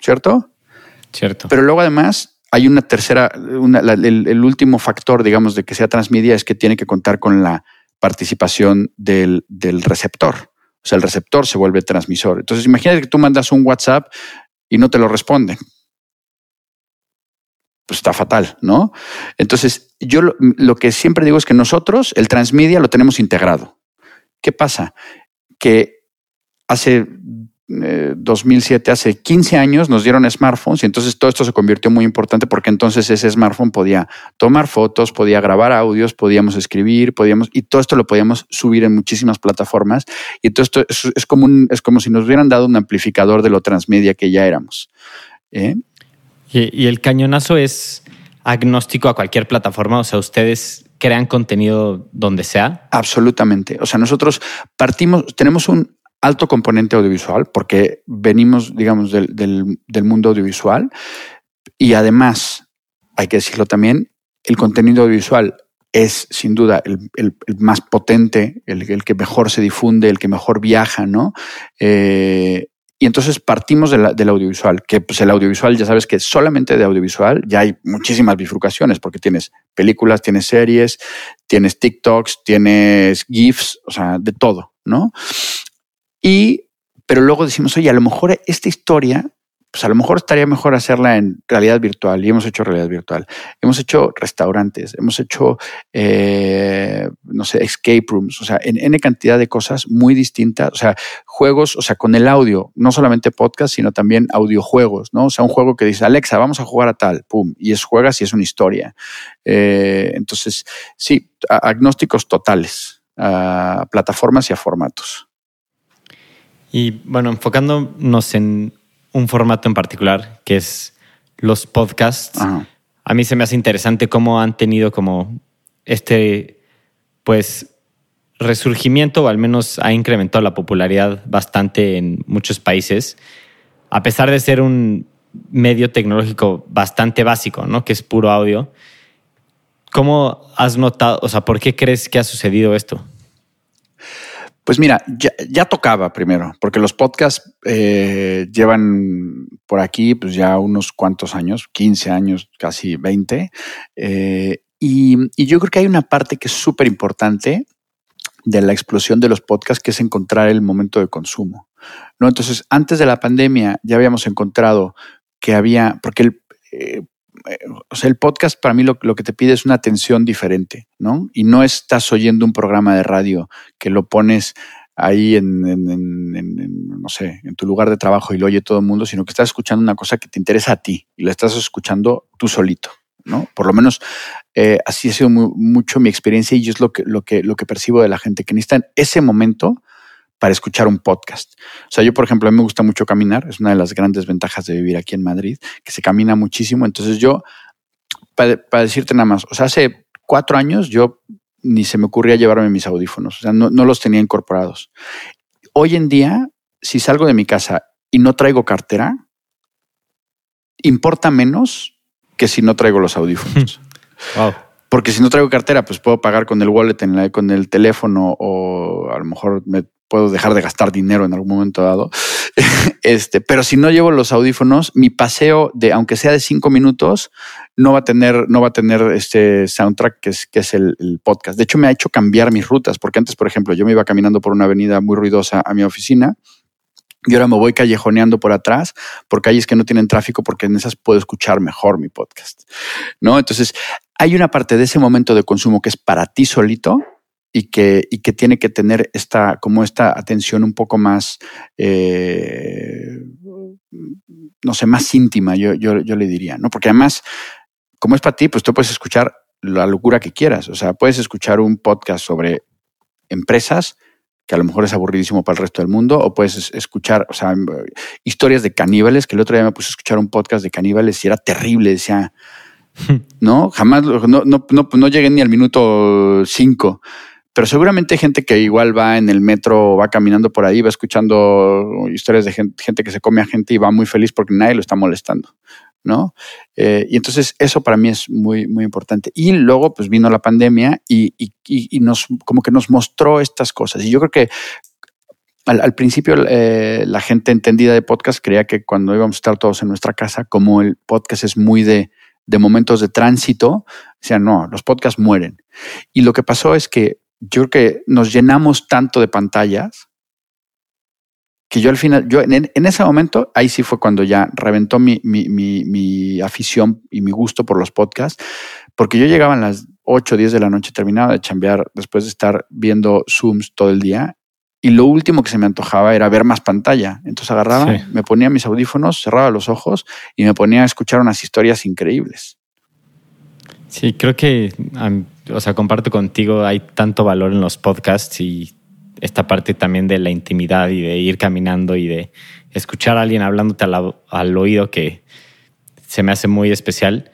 ¿cierto? Cierto. Pero luego además hay una tercera, el, último factor, digamos, de que sea transmedia es que tiene que contar con la participación del, receptor. O sea, el receptor se vuelve transmisor. Entonces, imagínate que tú mandas un WhatsApp y no te lo responden. Pues está fatal, ¿no? Entonces, yo lo, lo que siempre digo es que nosotros el transmedia lo tenemos integrado. ¿Qué pasa? Que hace 2007, eh, hace 15 años, nos dieron smartphones y entonces todo esto se convirtió muy importante porque entonces ese smartphone podía tomar fotos, podía grabar audios, podíamos escribir, podíamos, y todo esto lo podíamos subir en muchísimas plataformas. Y todo esto es, como, un, es como si nos hubieran dado un amplificador de lo transmedia que ya éramos. ¿eh? Y, el cañonazo es agnóstico a cualquier plataforma, o sea, ustedes crean contenido donde sea. Absolutamente. O sea, nosotros partimos, tenemos un alto componente audiovisual, porque venimos, digamos, del, mundo audiovisual y además, hay que decirlo también, el contenido audiovisual es sin duda el, más potente, el, que mejor se difunde, el que mejor viaja, ¿no? Eh, y entonces partimos del audiovisual, que pues el audiovisual ya sabes que solamente de audiovisual ya hay muchísimas bifurcaciones, porque tienes películas, tienes series, tienes TikToks, tienes GIFs, o sea, de todo, ¿no? Y, pero luego decimos, oye, a lo mejor esta historia pues a lo mejor estaría mejor hacerla en realidad virtual y hemos hecho realidad virtual. Hemos hecho restaurantes, hemos hecho, eh, no sé, escape rooms, o sea, en N cantidad de cosas muy distintas, o sea, juegos, o sea, con el audio, no solamente podcast, sino también audiojuegos, ¿no? O sea, un juego que dice, Alexa, vamos a jugar a tal, pum, y es juegas y es una historia. Eh, entonces, sí, agnósticos totales a plataformas y a formatos. Y bueno, enfocándonos en un formato en particular, que es los podcasts. A mí se me hace interesante cómo han tenido como este, pues, resurgimiento, o al menos ha incrementado la popularidad bastante en muchos países, a pesar de ser un medio tecnológico bastante básico, ¿no? Que es puro audio. ¿Cómo has notado, o sea, por qué crees que ha sucedido esto? Pues mira, ya, tocaba primero, porque los podcasts eh, llevan por aquí pues ya unos cuantos años, 15 años, casi 20. Eh, y, yo creo que hay una parte que es súper importante de la explosión de los podcasts, que es encontrar el momento de consumo. ¿no? Entonces, antes de la pandemia ya habíamos encontrado que había, porque el, eh, o sea, el podcast para mí lo, que te pide es una atención diferente, ¿no? Y no estás oyendo un programa de radio que lo pones ahí en, no sé, en tu lugar de trabajo y lo oye todo el mundo, sino que estás escuchando una cosa que te interesa a ti y la estás escuchando tú solito, ¿no? Por lo menos eh, así ha sido mucho mi experiencia y es lo que, lo, que, lo que percibo de la gente, que necesitan ese momento para escuchar un podcast. O sea, yo, por ejemplo, a mí me gusta mucho caminar, es una de las grandes ventajas de vivir aquí en Madrid, que se camina muchísimo. Entonces yo, para, decirte nada más, o sea, hace cuatro años yo ni se me ocurría llevarme mis audífonos, o sea, no, no los tenía incorporados. Hoy en día, si salgo de mi casa y no traigo cartera, importa menos que si no traigo los audífonos. wow. Porque si no traigo cartera, pues puedo pagar con el wallet, en con el teléfono o a lo mejor me puedo dejar de gastar dinero en algún momento dado. este, pero si no llevo los audífonos, mi paseo de, aunque sea de cinco minutos, no va a tener, no va a tener este soundtrack que es, que es el, podcast. De hecho, me ha hecho cambiar mis rutas, porque antes, por ejemplo, yo me iba caminando por una avenida muy ruidosa a mi oficina. Y ahora me voy callejoneando por atrás por calles que no tienen tráfico porque en esas puedo escuchar mejor mi podcast. ¿No? Entonces, hay una parte de ese momento de consumo que es para ti solito y que, y que tiene que tener esta, como esta atención un poco más, eh, no sé, más íntima, yo, yo, yo, le diría, ¿no? Porque además, como es para ti, pues tú puedes escuchar la locura que quieras. O sea, puedes escuchar un podcast sobre empresas que a lo mejor es aburridísimo para el resto del mundo, o puedes escuchar, o sea, historias de caníbales, que el otro día me puse a escuchar un podcast de caníbales y era terrible, decía, no, jamás, no, no, no, no llegué ni al minuto cinco pero seguramente hay gente que igual va en el metro, va caminando por ahí, va escuchando historias de gente, que se come a gente y va muy feliz porque nadie lo está molestando, ¿no? Eh, y entonces eso para mí es muy, muy importante. Y luego pues vino la pandemia y, nos, como que nos mostró estas cosas. Y yo creo que al, principio eh, la gente entendida de podcast creía que cuando íbamos a estar todos en nuestra casa, como el podcast es muy de, de momentos de tránsito, decían, no, los podcasts mueren. Y lo que pasó es que yo creo que nos llenamos tanto de pantallas que yo al final, yo en, ese momento, ahí sí fue cuando ya reventó mi, mi, afición y mi gusto por los podcasts, porque yo llegaba a las 8 o 10 de la noche, terminaba de chambear después de estar viendo Zooms todo el día y lo último que se me antojaba era ver más pantalla. Entonces agarraba, me ponía mis audífonos, cerraba los ojos y me ponía a escuchar unas historias increíbles. Sí, creo que o sea, comparto contigo, hay tanto valor en los podcasts y esta parte también de la intimidad y de ir caminando y de escuchar a alguien hablándote al, oído que se me hace muy especial.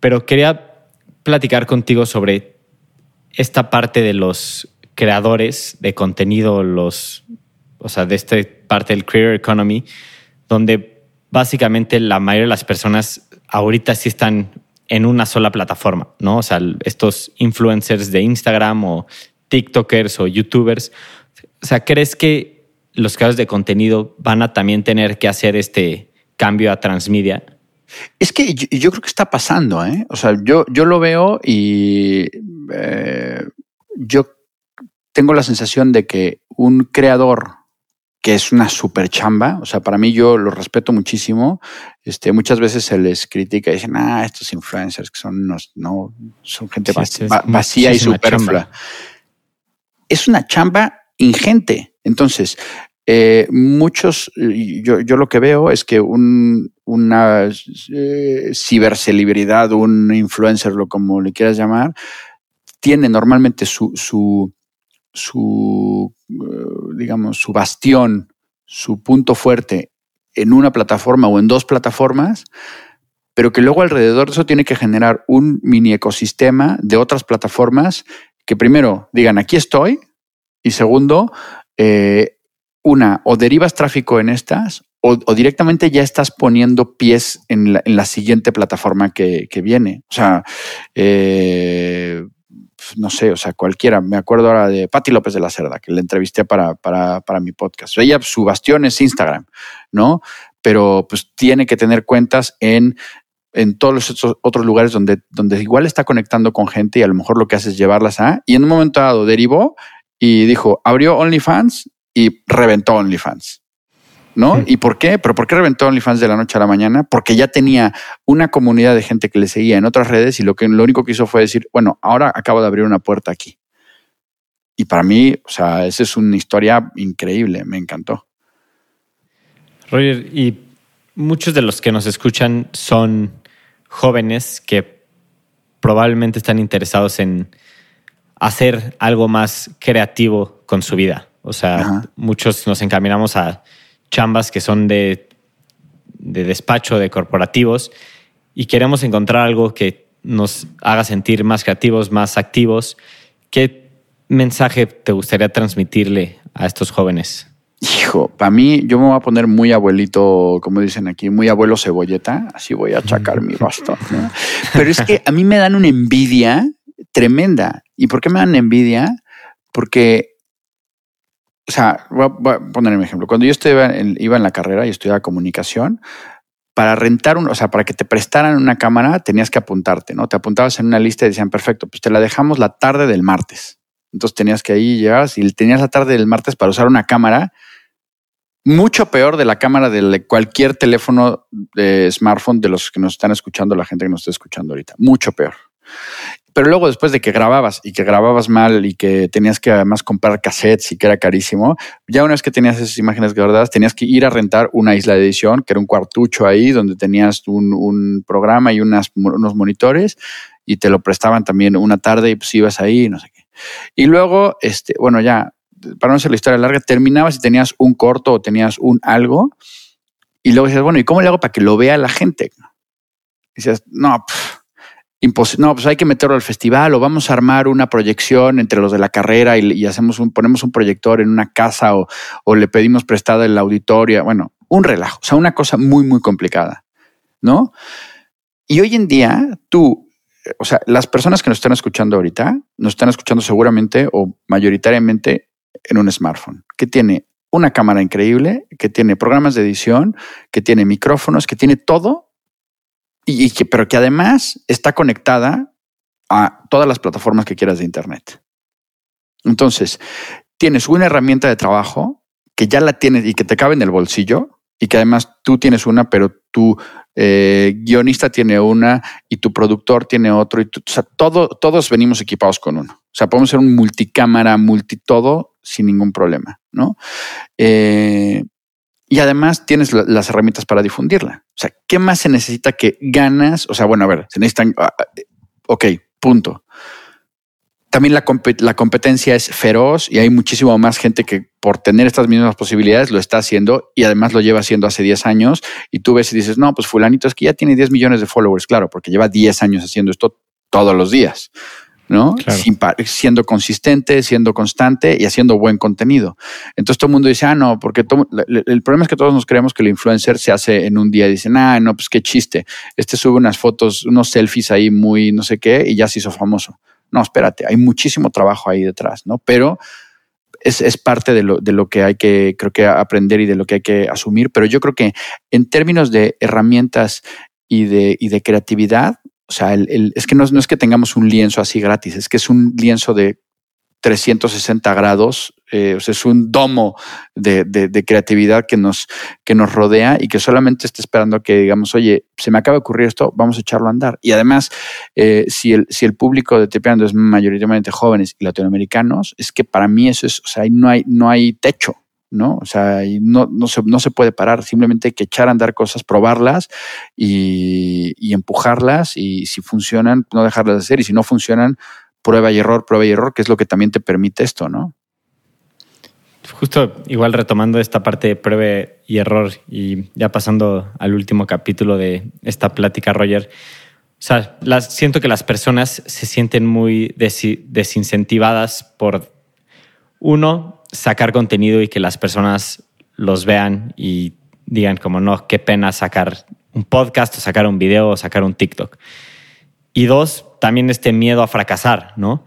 Pero quería platicar contigo sobre esta parte de los creadores de contenido, los, o sea, de esta parte del creator economy, donde básicamente la mayoría de las personas ahorita sí están en una sola plataforma, ¿no? O sea, estos influencers de Instagram o TikTokers o YouTubers. O sea, ¿crees que los creadores de contenido van a también tener que hacer este cambio a transmedia? Es que yo, creo que está pasando, ¿eh? O sea, yo, yo lo veo y eh, yo tengo la sensación de que un creador que es una super chamba, o sea, para mí yo lo respeto muchísimo. Este, muchas veces se les critica y dicen, ah, estos influencers que son unos, no, son gente vacía y superflua. Es una chamba ingente. Entonces, eh, muchos, yo, yo, lo que veo es que un, una eh, cibercelebridad, un influencer, lo como le quieras llamar, tiene normalmente su, su, su digamos, su bastión, su punto fuerte en una plataforma o en dos plataformas, pero que luego alrededor de eso tiene que generar un mini ecosistema de otras plataformas que primero digan, aquí estoy, y segundo, eh, una, o derivas tráfico en estas, o, directamente ya estás poniendo pies en la, siguiente plataforma que, viene. O sea, eh, no sé, o sea, cualquiera. Me acuerdo ahora de Patti López de la Cerda, que le entrevisté para, para, para mi podcast. Ella, su bastión es Instagram, ¿no? Pero pues tiene que tener cuentas en en todos los otros lugares donde, donde igual está conectando con gente y a lo mejor lo que hace es llevarlas a. Y en un momento dado derivó y dijo, abrió OnlyFans y reventó OnlyFans. ¿No? ¿Y por qué? ¿Pero por qué reventó OnlyFans de la noche a la mañana? Porque ya tenía una comunidad de gente que le seguía en otras redes y lo, que, lo único que hizo fue decir, bueno, ahora acabo de abrir una puerta aquí. Y para mí, o sea, esa es una historia increíble, me encantó. Roger, y muchos de los que nos escuchan son jóvenes que probablemente están interesados en hacer algo más creativo con su vida. O sea, muchos nos encaminamos a chambas que son de, de despacho, de corporativos, y queremos encontrar algo que nos haga sentir más creativos, más activos. ¿Qué mensaje te gustaría transmitirle a estos jóvenes? Hijo, para mí, yo me voy a poner muy abuelito, como dicen aquí, muy abuelo cebolleta, así voy a achacar mi bastón. Pero es que a mí me dan una envidia tremenda. ¿Y por qué me dan envidia? Porque o sea, voy a, poner un ejemplo. Cuando yo iba en, iba en la carrera y estudiaba comunicación, para rentar, un, o sea, para que te prestaran una cámara, tenías que apuntarte, ¿no? Te apuntabas en una lista y decían, perfecto, pues te la dejamos la tarde del martes. Entonces tenías que ahí llegar y tenías la tarde del martes para usar una cámara mucho peor de la cámara de cualquier teléfono de smartphone de los que nos están escuchando, la gente que nos está escuchando ahorita. Mucho peor. Pero luego después de que grababas y que grababas mal y que tenías que además comprar cassettes y que era carísimo, ya una vez que tenías esas imágenes guardadas, tenías que ir a rentar una isla de edición, que era un cuartucho ahí donde tenías un, programa y unos monitores y te lo prestaban también una tarde y pues ibas ahí, no sé qué. Y luego, este, bueno, ya, para no hacer la historia larga, terminabas y tenías un corto o tenías un algo y luego decías, bueno, ¿y cómo le hago para que lo vea la gente? Y decías, no, no, pues hay que meterlo al festival o vamos a armar una proyección entre los de la carrera y, hacemos un, ponemos un proyector en una casa o, o le pedimos prestada el auditorio. Bueno, un relajo, o sea, una cosa muy, muy complicada, ¿no? Y hoy en día, tú, o sea, las personas que nos están escuchando ahorita, nos están escuchando seguramente o mayoritariamente en un smartphone, que tiene una cámara increíble, que tiene programas de edición, que tiene micrófonos, que tiene todo y, que, pero que además está conectada a todas las plataformas que quieras de Internet. Entonces, tienes una herramienta de trabajo que ya la tienes y que te cabe en el bolsillo y que además tú tienes una, pero tu eh, guionista tiene una y tu productor tiene otro. Y o sea, todo, todos venimos equipados con uno. O sea, podemos ser un multicámara, multi todo sin ningún problema, ¿no? Eh, y además tienes las herramientas para difundirla. O sea, ¿qué más se necesita que ganas? O sea, bueno, a ver, se necesitan, ah, ah, ok, punto. También la, la, competencia es feroz y hay muchísimo más gente que por tener estas mismas posibilidades lo está haciendo y además lo lleva haciendo hace 10 años y tú ves y dices, no, pues fulanito es que ya tiene 10 millones de followers, claro, porque lleva 10 años haciendo esto todos los días. ¿No? siendo consistente, siendo constante y haciendo buen contenido. Entonces todo el mundo dice, ah, no, porque el problema es que todos nos creemos que el influencer se hace en un día y dicen, ah, no, pues qué chiste. Este sube unas fotos, unos selfies ahí muy no sé qué y ya se hizo famoso. No, espérate, hay muchísimo trabajo ahí detrás, ¿no? Pero es, es, parte de lo, de lo que hay que, creo que, aprender y de lo que hay que asumir. Pero yo creo que en términos de herramientas y de, y de creatividad, o sea, el, es que no, es que tengamos un lienzo así gratis, es que es un lienzo de 360 grados, eh, o sea, es un domo de, de, creatividad que nos, que nos rodea y que solamente está esperando que digamos, oye, se me acaba de ocurrir esto, vamos a echarlo a andar. Y además, eh, si, el, si el público de Tepeando es mayoritariamente jóvenes y latinoamericanos, es que para mí eso es, o sea, no hay, no hay techo. ¿No? O sea, no, no, se, no se puede parar, simplemente hay que echar a andar cosas, probarlas y, y empujarlas y si funcionan, no dejarlas de hacer y si no funcionan, prueba y error, prueba y error, que es lo que también te permite esto, ¿no? Justo igual retomando esta parte de prueba y error y ya pasando al último capítulo de esta plática, Roger. O sea, siento que las personas se sienten muy desincentivadas por, uno, sacar contenido y que las personas los vean y digan como, no, qué pena sacar un podcast o sacar un video o sacar un TikTok. Y dos, también este miedo a fracasar, ¿no?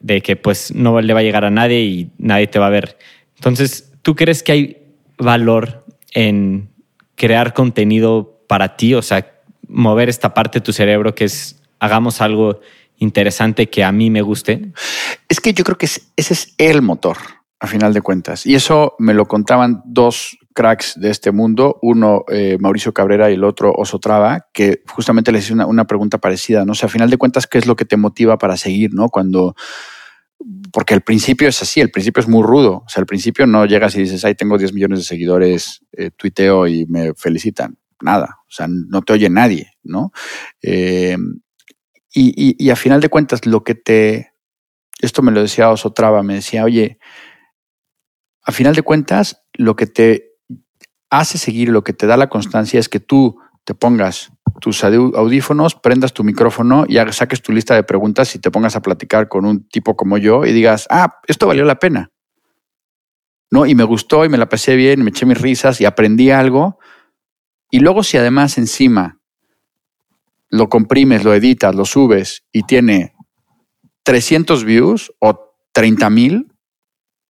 De que pues no le va a llegar a nadie y nadie te va a ver. Entonces, ¿tú crees que hay valor en crear contenido para ti? O sea, mover esta parte de tu cerebro que es hagamos algo interesante que a mí me guste. Es que yo creo que ese es el motor a final de cuentas. Y eso me lo contaban dos cracks de este mundo, uno eh, Mauricio Cabrera y el otro Oso Traba, que justamente les hice una, pregunta parecida, ¿no? O sea, a final de cuentas, ¿qué es lo que te motiva para seguir, ¿no? Cuando, porque el principio es así, el principio es muy rudo, o sea, al principio no llegas y dices, ay, tengo 10 millones de seguidores, eh, tuiteo y me felicitan, nada, o sea, no te oye nadie, ¿no? Eh, y, y, a final de cuentas, lo que te, esto me lo decía Oso Traba, me decía, oye, a final de cuentas, lo que te hace seguir, lo que te da la constancia es que tú te pongas tus audífonos, prendas tu micrófono y saques tu lista de preguntas y te pongas a platicar con un tipo como yo y digas, ah, esto valió la pena. ¿No? Y me gustó y me la pasé bien, me eché mis risas y aprendí algo. Y luego si además encima lo comprimes, lo editas, lo subes y tiene 300 views o 30 mil,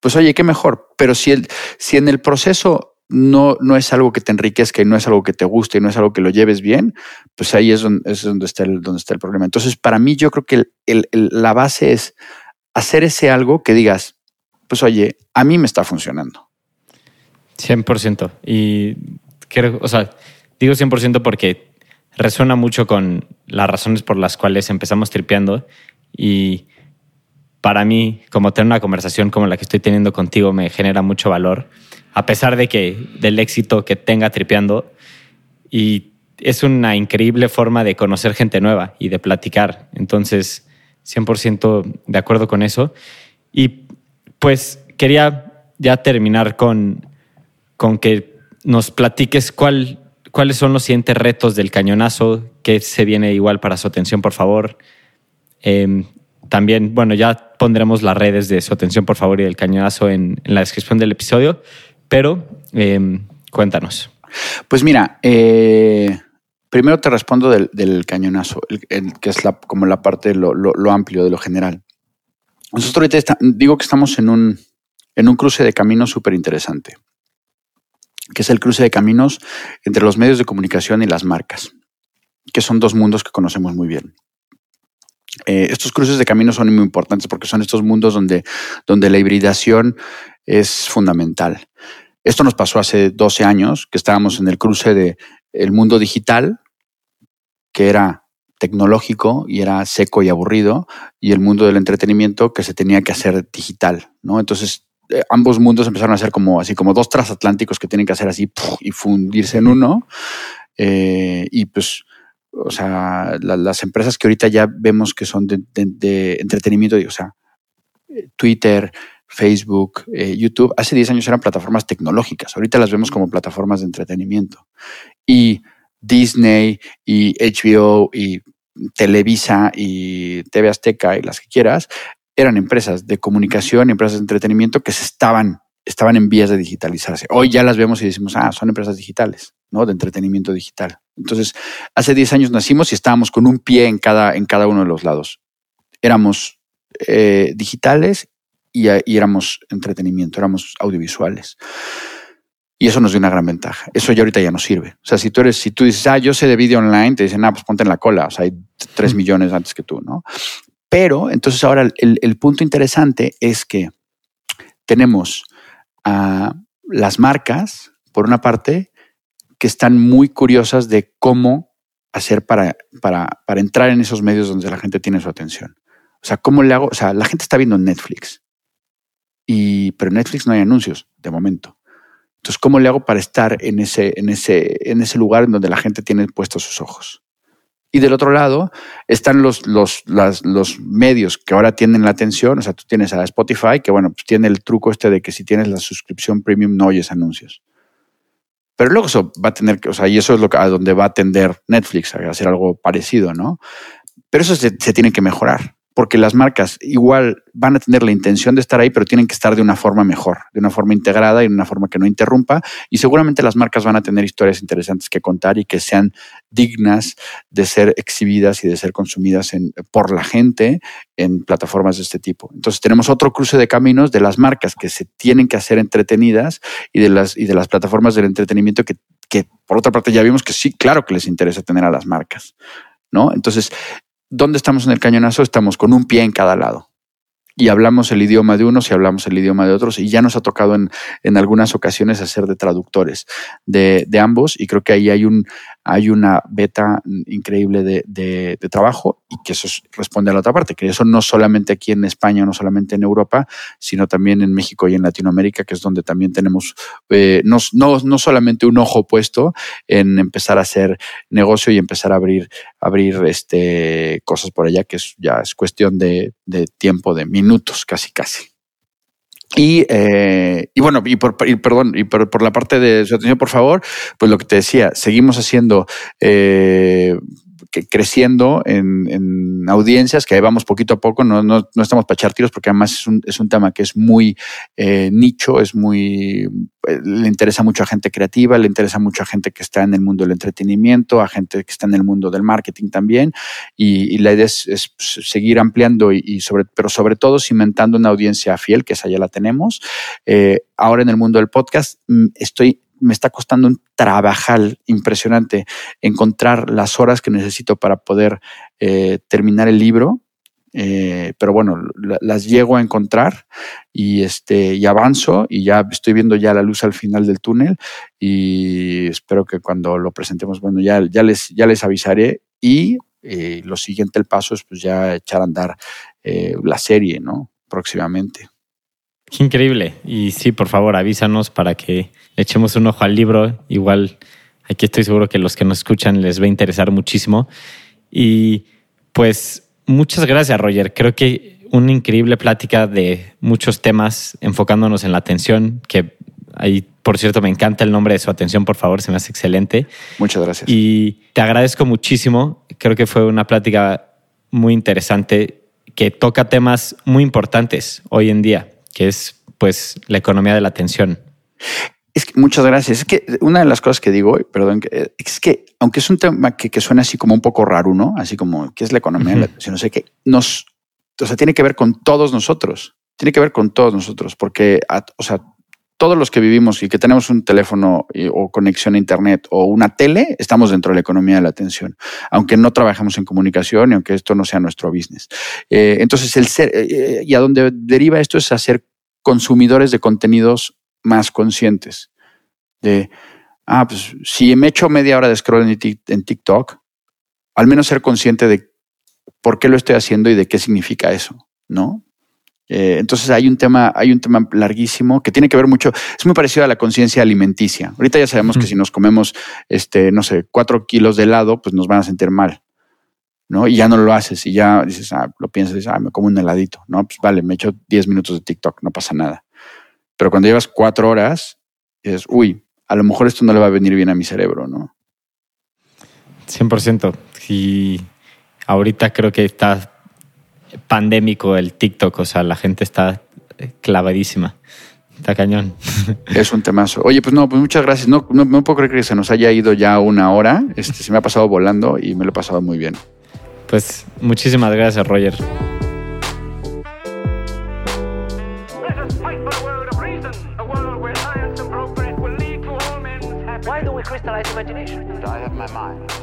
pues oye, qué mejor. Pero si, el, si en el proceso no, no es algo que te enriquezca y no es algo que te guste y no es algo que lo lleves bien, pues ahí es donde, es donde, está, el, donde está el problema. Entonces, para mí yo creo que la base es hacer ese algo que digas, pues oye, a mí me está funcionando. 100%. Y creo, o sea, digo 100% porque resuena mucho con las razones por las cuales empezamos tripeando y para mí, como tener una conversación como la que estoy teniendo contigo, me genera mucho valor, a pesar de que del éxito que tenga tripeando. Y es una increíble forma de conocer gente nueva y de platicar. Entonces, 100% de acuerdo con eso. Y pues quería ya terminar con, con que nos platiques cuál, cuáles son los siguientes retos del cañonazo, que se viene igual para su atención, por favor. Eh, también, bueno, ya pondremos las redes de su atención, por favor, y del cañonazo en, la descripción del episodio, pero em, cuéntanos. Pues mira, eh, primero te respondo del, cañonazo, que es la, como la parte, lo, lo, amplio de lo general. Nosotros ahorita digo que estamos en un, en un cruce de caminos súper interesante, que es el cruce de caminos entre los medios de comunicación y las marcas, que son dos mundos que conocemos muy bien. Eh, estos cruces de caminos son muy importantes porque son estos mundos donde, donde la hibridación es fundamental. Esto nos pasó hace 12 años, que estábamos en el cruce de el mundo digital, que era tecnológico y era seco y aburrido, y el mundo del entretenimiento que se tenía que hacer digital, ¿no? Entonces, eh, ambos mundos empezaron a ser como así como dos transatlánticos que tienen que hacer así y fundirse en uno. Eh, y pues o sea, las empresas que ahorita ya vemos que son de, entretenimiento, o sea, Twitter, Facebook, eh, YouTube, hace 10 años eran plataformas tecnológicas, ahorita las vemos como plataformas de entretenimiento. Y Disney y HBO y Televisa y TV Azteca y las que quieras, eran empresas de comunicación empresas de entretenimiento que se estaban, estaban en vías de digitalizarse. Hoy ya las vemos y decimos, ah, son empresas digitales, ¿no? De entretenimiento digital. Entonces, hace 10 años nacimos y estábamos con un pie en cada, en cada uno de los lados. Éramos eh, digitales y, y éramos entretenimiento, éramos audiovisuales. Y eso nos dio una gran ventaja. Eso ya ahorita ya no sirve. O sea, si tú eres, si tú dices, ah, yo sé de vídeo online, te dicen, ah, pues ponte en la cola. O sea, hay tres millones antes que tú, ¿no? Pero entonces ahora el, punto interesante es que tenemos a las marcas, por una parte, que están muy curiosas de cómo hacer para, para, para entrar en esos medios donde la gente tiene su atención. O sea, ¿cómo le hago? O sea, la gente está viendo Netflix. Y, pero en Netflix no hay anuncios de momento. Entonces, ¿cómo le hago para estar en ese, en ese, en ese lugar en donde la gente tiene puestos sus ojos? Y del otro lado están los, los, los medios que ahora tienen la atención. O sea, tú tienes a Spotify, que bueno, pues tiene el truco este de que si tienes la suscripción premium no oyes anuncios. Pero luego eso va a tener que, o sea, y eso es lo que, a donde va a tender Netflix, a hacer algo parecido, ¿no? Pero eso se tiene que mejorar porque las marcas igual van a tener la intención de estar ahí, pero tienen que estar de una forma mejor, de una forma integrada y de una forma que no interrumpa. Y seguramente las marcas van a tener historias interesantes que contar y que sean dignas de ser exhibidas y de ser consumidas por la gente en plataformas de este tipo. Entonces tenemos otro cruce de caminos de las marcas que se tienen que hacer entretenidas y de las, y de las plataformas del entretenimiento que, que por otra parte ya vimos que sí, claro que les interesa tener a las marcas. ¿No? Entonces, ¿dónde estamos en el cañonazo? Estamos con un pie en cada lado. Y hablamos el idioma de unos y hablamos el idioma de otros. Y ya nos ha tocado en, en algunas ocasiones hacer de traductores de, de, ambos. Y creo que ahí hay un, hay una beta increíble de, de, trabajo y que eso responde a la otra parte, que eso no solamente aquí en España, no solamente en Europa, sino también en México y en Latinoamérica, que es donde también tenemos eh, no, no, no, solamente un ojo puesto en empezar a hacer negocio y empezar a abrir, abrir este, cosas por allá, que es, ya es cuestión de, de tiempo, de minutos, casi, casi. Y, eh, y, bueno, y por, perdón, y por, por, la parte de su atención, por favor, pues lo que te decía, seguimos haciendo eh, que creciendo en, en, audiencias, que ahí vamos poquito a poco, no, no, no estamos para echar tiros, porque además es un, es un tema que es muy eh, nicho, es muy, eh, le interesa mucho a gente creativa, le interesa mucho a gente que está en el mundo del entretenimiento, a gente que está en el mundo del marketing también, y, y la idea es, es, seguir ampliando y, y, sobre, pero sobre todo cimentando una audiencia fiel, que esa ya la tenemos. Eh, ahora en el mundo del podcast mm, estoy me está costando un trabajal impresionante encontrar las horas que necesito para poder eh, terminar el libro. Eh, pero bueno, las llego a encontrar y este y avanzo y ya estoy viendo ya la luz al final del túnel y espero que cuando lo presentemos, bueno, ya, ya les ya les avisaré y eh, lo siguiente el paso es pues ya echar a andar la serie, ¿no? Próximamente. Qué increíble. Y sí, por favor, avísanos para que echemos un ojo al libro. Igual aquí estoy seguro que los que nos escuchan les va a interesar muchísimo. Y pues muchas gracias, Roger. Creo que una increíble plática de muchos temas enfocándonos en la atención, que ahí, por cierto, me encanta el nombre de su atención, por favor, se me hace excelente. Muchas gracias. Y te agradezco muchísimo. Creo que fue una plática muy interesante que toca temas muy importantes hoy en día que es pues la economía de la atención. Es que, muchas gracias. Es que una de las cosas que digo, perdón, es que aunque es un tema que, que suena así como un poco raro, ¿no? Así como, ¿qué es la economía de la atención? No sé qué, nos, o sea, tiene que ver con todos nosotros. Tiene que ver con todos nosotros, porque, o sea, todos los que vivimos y que tenemos un teléfono o conexión a Internet o una tele, estamos dentro de la economía de la atención, aunque no trabajemos en comunicación y aunque esto no sea nuestro business. Eh, entonces, el ser, eh, y a donde deriva esto es hacer consumidores de contenidos más conscientes. De, ah, pues si me echo media hora de scroll en TikTok, al menos ser consciente de por qué lo estoy haciendo y de qué significa eso, ¿no? Eh, entonces hay un tema, hay un tema larguísimo que tiene que ver mucho, es muy parecido a la conciencia alimenticia. Ahorita ya sabemos que si nos comemos, este, no sé, cuatro kilos de helado, pues nos van a sentir mal. ¿no? Y ya no lo haces y ya dices, ah, lo piensas, dices, ah, me como un heladito, ¿no? Pues vale, me echo 10 minutos de TikTok, no pasa nada. Pero cuando llevas cuatro horas, dices, uy, a lo mejor esto no le va a venir bien a mi cerebro, ¿no? 100%. Y ahorita creo que está pandémico el TikTok, o sea, la gente está clavadísima. Está cañón. Es un temazo. Oye, pues no, pues muchas gracias. No, no, puedo creer que se nos haya ido ya una hora. Este, se me ha pasado volando y me lo he pasado muy bien. Pues muchísimas gracias, Roger. crystallize imagination. I have my mind.